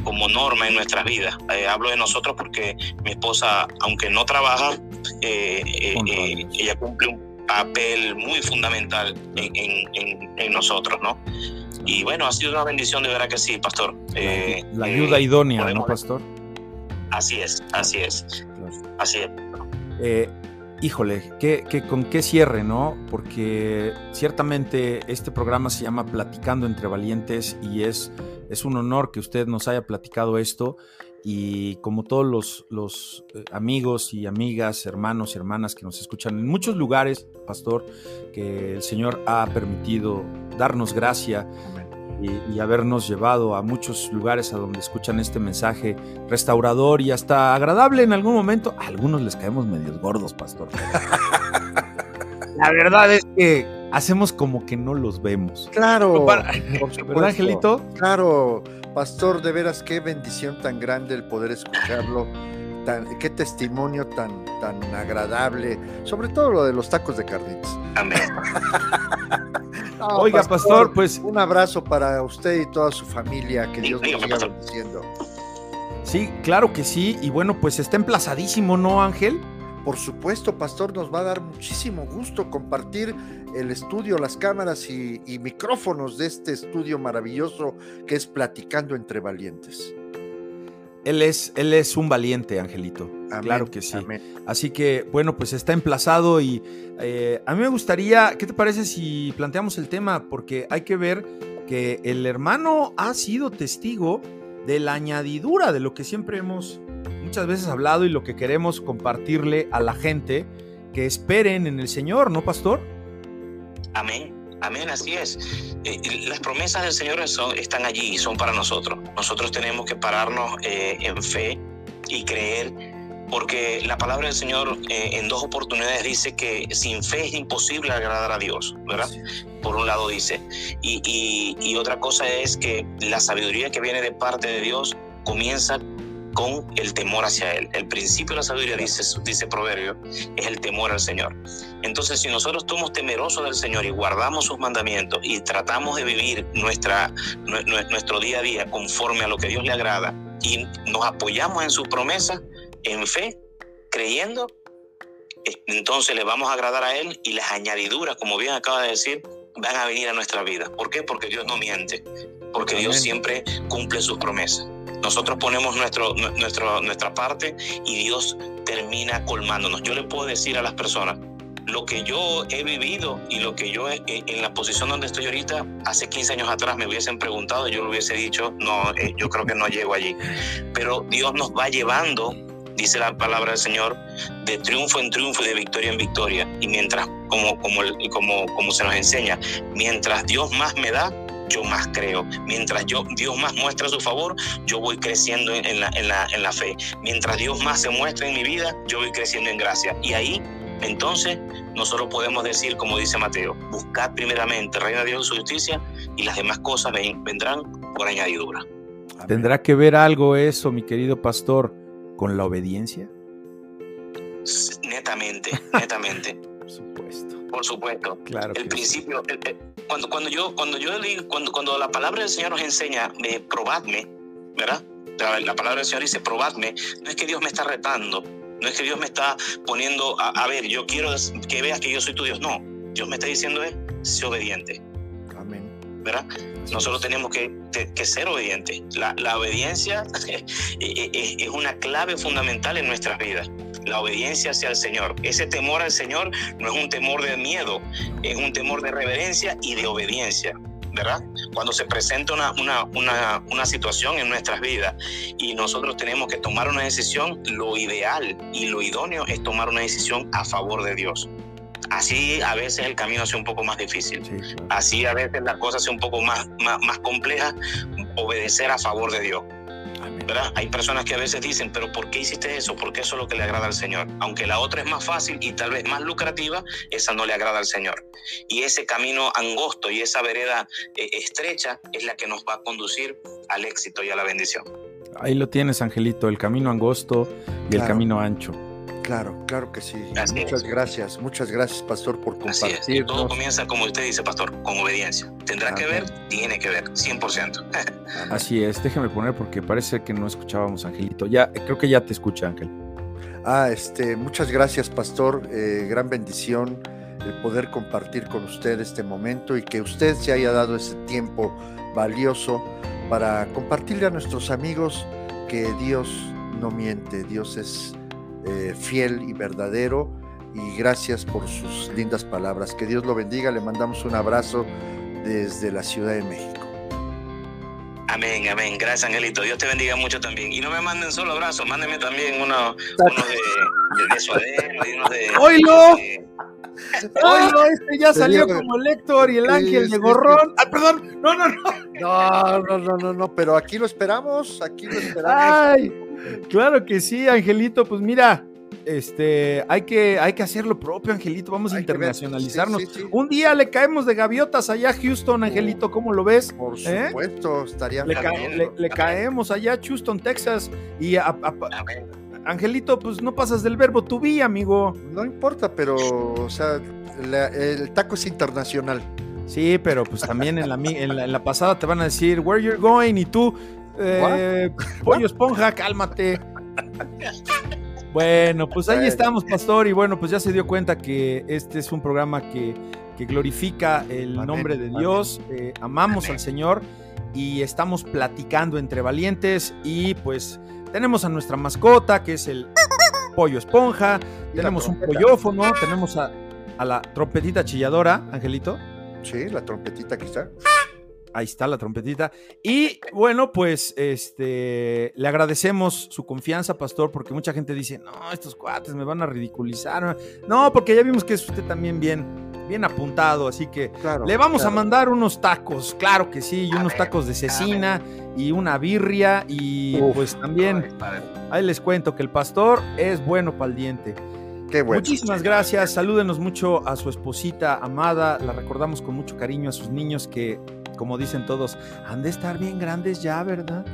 S3: como norma en nuestras vidas. Eh, hablo de nosotros porque mi esposa, aunque no trabaja, eh, eh, ella cumple un papel muy fundamental en, en, en nosotros, ¿no? Y bueno, ha sido una bendición de verdad que sí, pastor.
S1: la eh, ayuda eh, idónea, ¿no, pastor?
S3: Así es, así es. Así es.
S1: Eh, híjole, ¿qué, con qué cierre, no? Porque ciertamente este programa se llama Platicando entre Valientes y es, es un honor que usted nos haya platicado esto y como todos los, los, amigos y amigas, hermanos y hermanas que nos escuchan en muchos lugares, pastor, que el Señor ha permitido darnos gracia y, habernos llevado a muchos lugares a donde escuchan este mensaje restaurador y hasta agradable en algún momento. A algunos les caemos medios gordos, pastor. La verdad es que hacemos como que no los vemos.
S2: Claro,
S1: ¿verdad, Angelito?
S2: Claro, pastor, de veras qué bendición tan grande el poder escucharlo qué testimonio tan, tan agradable, sobre todo lo de los tacos de carnitas.
S3: Amén.
S1: Oiga, pastor, pues
S2: un abrazo para usted y toda su familia, que Dios nos siga bendiciendo.
S1: Sí, claro que sí, y bueno, pues está emplazadísimo, ¿no, Ángel?
S2: Por supuesto, Pastor, nos va a dar muchísimo gusto compartir el estudio, las cámaras y, y, micrófonos de este estudio maravilloso que es Platicando entre Valientes.
S1: Él es, él es un valiente, Angelito. claro que sí. Así que, bueno, pues está emplazado y eh, a mí me gustaría, ¿qué te parece si planteamos el tema? Porque hay que ver que el hermano ha sido testigo de la añadidura de lo que siempre hemos muchas veces hablado y lo que queremos compartirle a la gente, que esperen en el Señor, ¿no, pastor?
S3: Amén. Amén, así es. Eh, las promesas del Señor están allí y son para nosotros. Nosotros tenemos que pararnos eh, en fe y creer, porque la palabra del Señor eh, en dos oportunidades dice que sin fe es imposible agradar a Dios, ¿verdad? Por un lado dice. Y, y otra cosa es que la sabiduría que viene de parte de Dios comienza con el temor hacia Él. El principio de la sabiduría, dice, dice Proverbio, es el temor al Señor. Entonces, si nosotros somos temerosos del Señor y guardamos sus mandamientos y tratamos de vivir nuestra, nuestro día a día conforme a lo que Dios le agrada y nos apoyamos en sus promesas, en fe, creyendo, eh, entonces le vamos a agradar a Él y las añadiduras, como bien acaba de decir, van a venir a nuestra vida. ¿Por qué? Porque Dios no miente, porque Dios siempre cumple sus promesas. Nosotros ponemos nuestro, nuestro, nuestra parte y Dios termina colmándonos. Yo le puedo decir a las personas, lo que yo he vivido y lo que yo en la posición donde estoy ahorita, hace 15 años atrás me hubiesen preguntado, yo le hubiese dicho, no, eh, yo creo que no llego allí. Pero Dios nos va llevando, dice la palabra del Señor, de triunfo en triunfo y de victoria en victoria. Y mientras, como, como, como, como se nos enseña, mientras Dios más me da, yo más creo. Mientras yo, Dios más muestra su favor, yo voy creciendo en la, en, la, en la fe. Mientras Dios más se muestra en mi vida, yo voy creciendo en gracia. Y ahí, entonces, nosotros podemos decir, como dice Mateo, buscad primeramente el reino de Dios y su justicia y las demás cosas vendrán por añadidura.
S1: ¿Tendrá que ver algo eso, mi querido pastor, con la obediencia?
S3: Netamente, netamente.
S1: Por supuesto.
S3: Por supuesto. Claro. El principio, cuando, cuando yo, cuando yo digo, cuando, cuando la palabra del Señor nos enseña, de probadme, ¿verdad? La, palabra del Señor dice, probadme, no es que Dios me está retando, no es que Dios me está poniendo, a, ver, yo quiero que veas que yo soy tu Dios, no, Dios me está diciendo es, sé obediente.
S2: Amén.
S3: ¿Verdad? Nosotros tenemos que, que, ser obedientes. La, la obediencia es una clave fundamental en nuestras vidas la obediencia hacia el Señor. Ese temor al Señor no es un temor de miedo, es un temor de reverencia y de obediencia. ¿verdad? Cuando se presenta una, una, una, una, situación en nuestras vidas y nosotros tenemos que tomar una decisión, lo ideal y lo idóneo es tomar una decisión a favor de Dios. Así a veces el camino hace un poco más difícil. Así a veces la cosa hace un poco más, más, más compleja, obedecer a favor de Dios. Hay personas que a veces dicen, pero ¿por qué hiciste eso? Porque eso es lo que le agrada al Señor. Aunque la otra es más fácil y tal vez más lucrativa, esa no le agrada al Señor. Y ese camino angosto y esa vereda eh, estrecha es la que nos va a conducir al éxito y a la bendición.
S1: Ahí lo tienes, Angelito, el camino angosto y el camino ancho.
S2: Claro, claro que sí. muchas gracias, muchas gracias, pastor, por compartir.
S3: Todo comienza, como usted dice, pastor, con obediencia. ¿Tendrá que ver? Tiene que ver, 100%.
S1: Así es, déjeme poner porque parece que no escuchábamos, Angelito. Ya, creo que ya te escucha, Ángel.
S2: Ah, este, muchas gracias, pastor. Eh, gran bendición el poder compartir con usted este momento y que usted se haya dado ese tiempo valioso para compartirle a nuestros amigos que Dios no miente, Dios es eh, fiel y verdadero. Y gracias por sus lindas palabras. Que Dios lo bendiga. Le mandamos un abrazo desde la Ciudad de México.
S3: Amén, amén. Gracias, Angelito. Dios te bendiga mucho también. Y no me manden solo abrazos, mándenme también uno, uno de, de, suadero y uno de.
S1: ¡Oilo! ¡Oilo! Este ya salió como el Héctor y el ángel de gorrón. Ah, perdón. No, no, no.
S2: No, no, no, no, no. Pero aquí lo esperamos. Aquí lo esperamos.
S1: Ay. Claro que sí, Angelito. Pues mira, este, hay que, hay que hacer lo propio, Angelito. Vamos a internacionalizarnos. Un día le caemos de gaviotas allá a Houston, Angelito. ¿Cómo lo ves?
S2: Por ¿Eh? supuesto, estaría
S1: le, le, caemos allá a Houston, Texas. Y Angelito, pues no pasas del verbo to be, amigo.
S2: No importa, pero, o sea, el taco es internacional.
S1: Sí, pero pues también en la, en la, pasada te van a decir, where you're going, y tú, eh, pollo esponja, cálmate. Bueno, pues ahí estamos, pastor, y bueno, pues ya se dio cuenta que este es un programa que, glorifica el nombre de Dios, eh, amamos al Señor y estamos platicando entre valientes y pues tenemos a nuestra mascota que es el pollo esponja, tenemos un pollófono, tenemos a, a la trompetita chilladora, Angelito.
S2: Sí, la trompetita que está.
S1: Ahí está la trompetita. Y bueno, pues este le agradecemos su confianza, pastor, porque mucha gente dice, no, estos cuates me van a ridiculizar. No, porque ya vimos que es usted también bien, bien apuntado, así que le vamos a mandar unos tacos, claro que sí, y unos tacos de cecina y una birria. Y pues también, ahí les cuento que el pastor es bueno para el diente. Muchísimas gracias. Salúdenos mucho a su esposita amada. La recordamos con mucho cariño a sus niños que, como dicen todos, han de estar bien grandes ya, ¿verdad?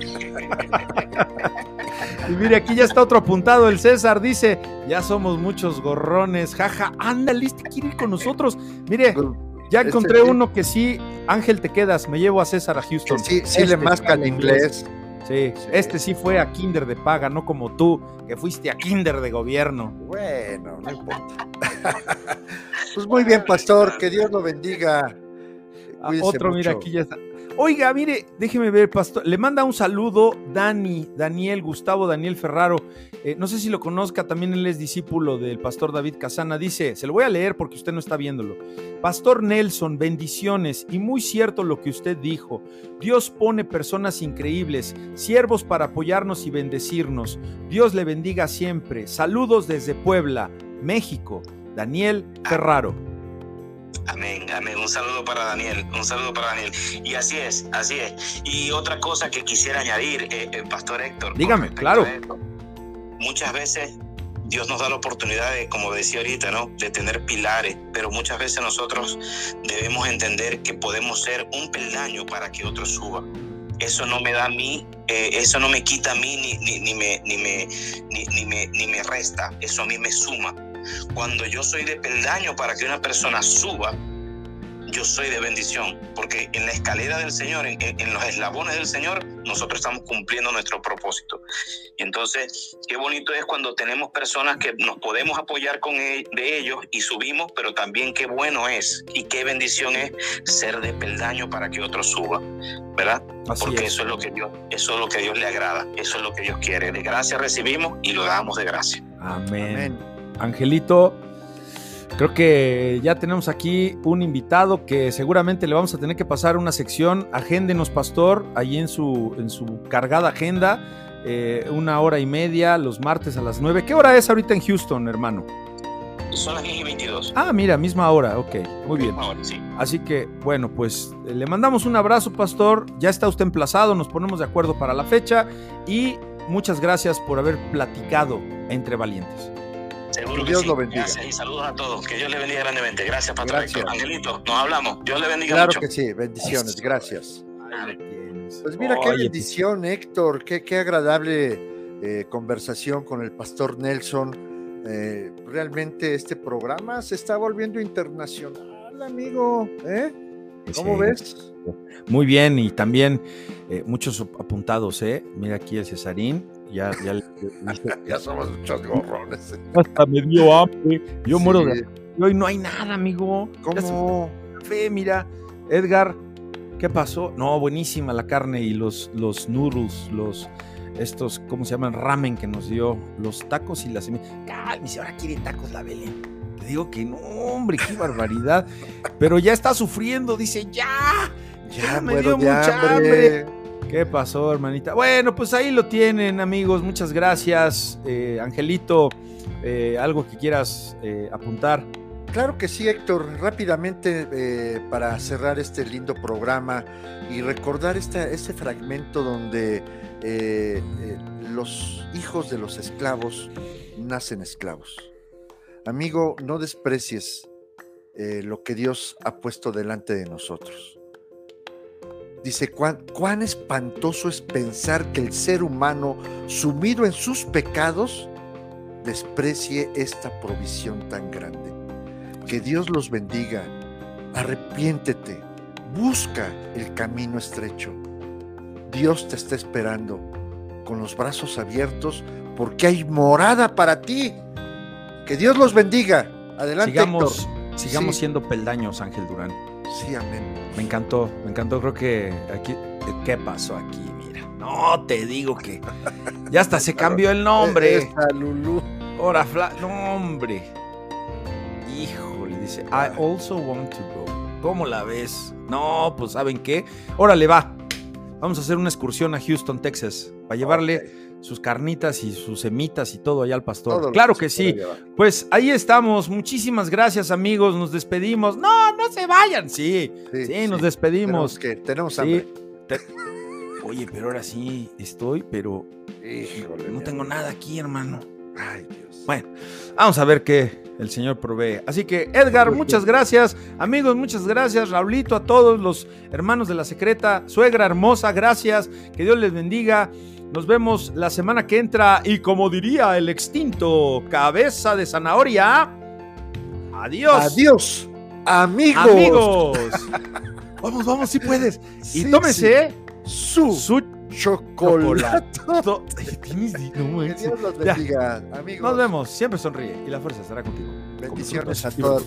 S1: y mire, aquí ya está otro apuntado. El César dice: Ya somos muchos gorrones. Jaja, ándale, este quiere ir con nosotros. Mire, pues, ya este encontré uno que sí. Ángel, te quedas. Me llevo a César a Houston.
S2: Sí, sí, le este masca el inglés.
S1: Sí, este sí fue a kinder de paga, no como tú, que fuiste a kinder de gobierno.
S2: Bueno, no importa. pues muy bien, pastor, que Dios lo bendiga.
S1: Ah, otro, mira, aquí ya está. Oiga, mire, déjeme ver, pastor. Le manda un saludo Dani, Daniel, Gustavo Daniel Ferraro. Eh, no sé si lo conozca, también él es discípulo del pastor David Casana. Dice, se lo voy a leer porque usted no está viéndolo. Pastor Nelson, bendiciones. Y muy cierto lo que usted dijo. Dios pone personas increíbles, siervos para apoyarnos y bendecirnos. Dios le bendiga siempre. Saludos desde Puebla, México. Daniel Ferraro.
S3: Amén, amén. Un saludo para Daniel, un saludo para Daniel. Y así es, así es. Y otra cosa que quisiera añadir, eh, eh Pastor Héctor.
S1: Dígame, claro.
S3: muchas veces Dios nos da la oportunidad de, como decía ahorita, ¿no? De tener pilares, pero muchas veces nosotros debemos entender que podemos ser un peldaño para que otro suba. Eso no me da a mí, eh, eso no me quita a mí ni, ni, ni me, ni, me, ni, me, ni me resta, eso a mí me suma cuando yo soy de peldaño para que una persona suba, yo soy de bendición, porque en la escalera del Señor, en, los eslabones del Señor, nosotros estamos cumpliendo nuestro propósito. Entonces, qué bonito es cuando tenemos personas que nos podemos apoyar con e, de ellos y subimos, pero también qué bueno es y qué bendición es ser de peldaño para que otro suba, ¿verdad? porque eso es lo que Dios, eso es lo que Dios le agrada, eso es lo que Dios quiere. De gracia recibimos y lo damos de gracia.
S1: Amén. Angelito, creo que ya tenemos aquí un invitado que seguramente le vamos a tener que pasar una sección. Agéndenos, pastor, ahí en su, en su cargada agenda. Eh, una hora y media, los martes a las nueve. ¿Qué hora es ahorita en Houston, hermano?
S3: Son las 10 y 22.
S1: Ah, mira, misma hora, ok, muy bien. Así que, bueno, pues eh, le mandamos un abrazo, pastor. Ya está usted emplazado, nos ponemos de acuerdo para la fecha y muchas gracias por haber platicado entre valientes.
S3: Seguro Dios lo bendiga. Gracias y saludos a todos. Que Dios le bendiga grandemente. Gracias, Pastor gracias. Angelito, nos hablamos. Dios le bendiga
S2: claro que sí. Bendiciones. Gracias. Pues mira qué bendición, Héctor. Qué, qué agradable eh, conversación con el Pastor Nelson. Eh, realmente este programa se está volviendo internacional, amigo. ¿eh? ¿Cómo ves?
S1: Muy bien, y también muchos apuntados, ¿eh? Mira aquí el Cesarín, ya, ya,
S2: ya somos muchos gorrones.
S1: Hasta me dio hambre. Yo muero de. hoy no hay nada, amigo.
S2: ¿Cómo?
S1: Café, mira. Edgar, ¿qué pasó? No, buenísima la carne y los, los noodles, los estos, ¿cómo se llaman? Ramen que nos dio, los tacos y las semillas. Cálmese, ahora quiere tacos la Belén. Te digo que no, hombre, qué barbaridad. Pero ya está sufriendo, dice, ya, ya, me dio mucha hambre. ¿Qué pasó, hermanita? Bueno, pues ahí lo tienen, amigos. Muchas gracias. Eh, Angelito, eh, ¿algo que quieras eh, apuntar?
S2: Claro que sí, Héctor. Rápidamente, para cerrar este lindo programa y recordar este fragmento donde los hijos de los esclavos nacen esclavos. Amigo, no desprecies lo que Dios ha puesto delante de nosotros. Dice, ¿cuán, espantoso es pensar que el ser humano, sumido en sus pecados, desprecie esta provisión tan grande. Que Dios los bendiga. Arrepiéntete. Busca el camino estrecho. Dios te está esperando con los brazos abiertos porque hay morada para ti. Que Dios los bendiga. Adelante.
S1: Sigamos, sigamos siendo peldaños, Ángel Durán.
S2: Sí, amén.
S1: Me encantó, me encantó. Creo que aquí. ¿Qué pasó aquí? Mira. No te digo que. Ya hasta se cambió el nombre.
S2: Esta Lulu.
S1: Ahora, Fla. No, hombre. Híjole, dice. I also want to go. ¿Cómo la ves? No, pues ¿saben qué? Órale, va. Vamos a hacer una excursión a Houston, Texas, para llevarle sus carnitas y sus semitas y todo allá al pastor. claro que sí. Pues ahí estamos. Muchísimas gracias, amigos. Nos despedimos. No, no se vayan. Sí, sí, nos despedimos.
S2: que tenemos hambre.
S1: Oye, pero ahora sí estoy, pero no tengo nada aquí, hermano.
S2: Ay, Dios.
S1: Bueno, vamos a ver qué el Señor provee. Así que, Edgar, muchas gracias. Amigos, muchas gracias. Raulito, a todos los hermanos de la secreta. Suegra hermosa, gracias. Que Dios les bendiga. Nos vemos la semana que entra. Y como diría el extinto cabeza de zanahoria. Adiós.
S2: Adiós, amigos.
S1: Amigos. vamos, vamos, si puedes. y tómese
S2: su,
S1: su
S2: chocolate.
S1: No
S2: que Dios los bendiga, amigos.
S1: Nos vemos. Siempre sonríe y la fuerza estará contigo.
S2: Bendiciones a todos.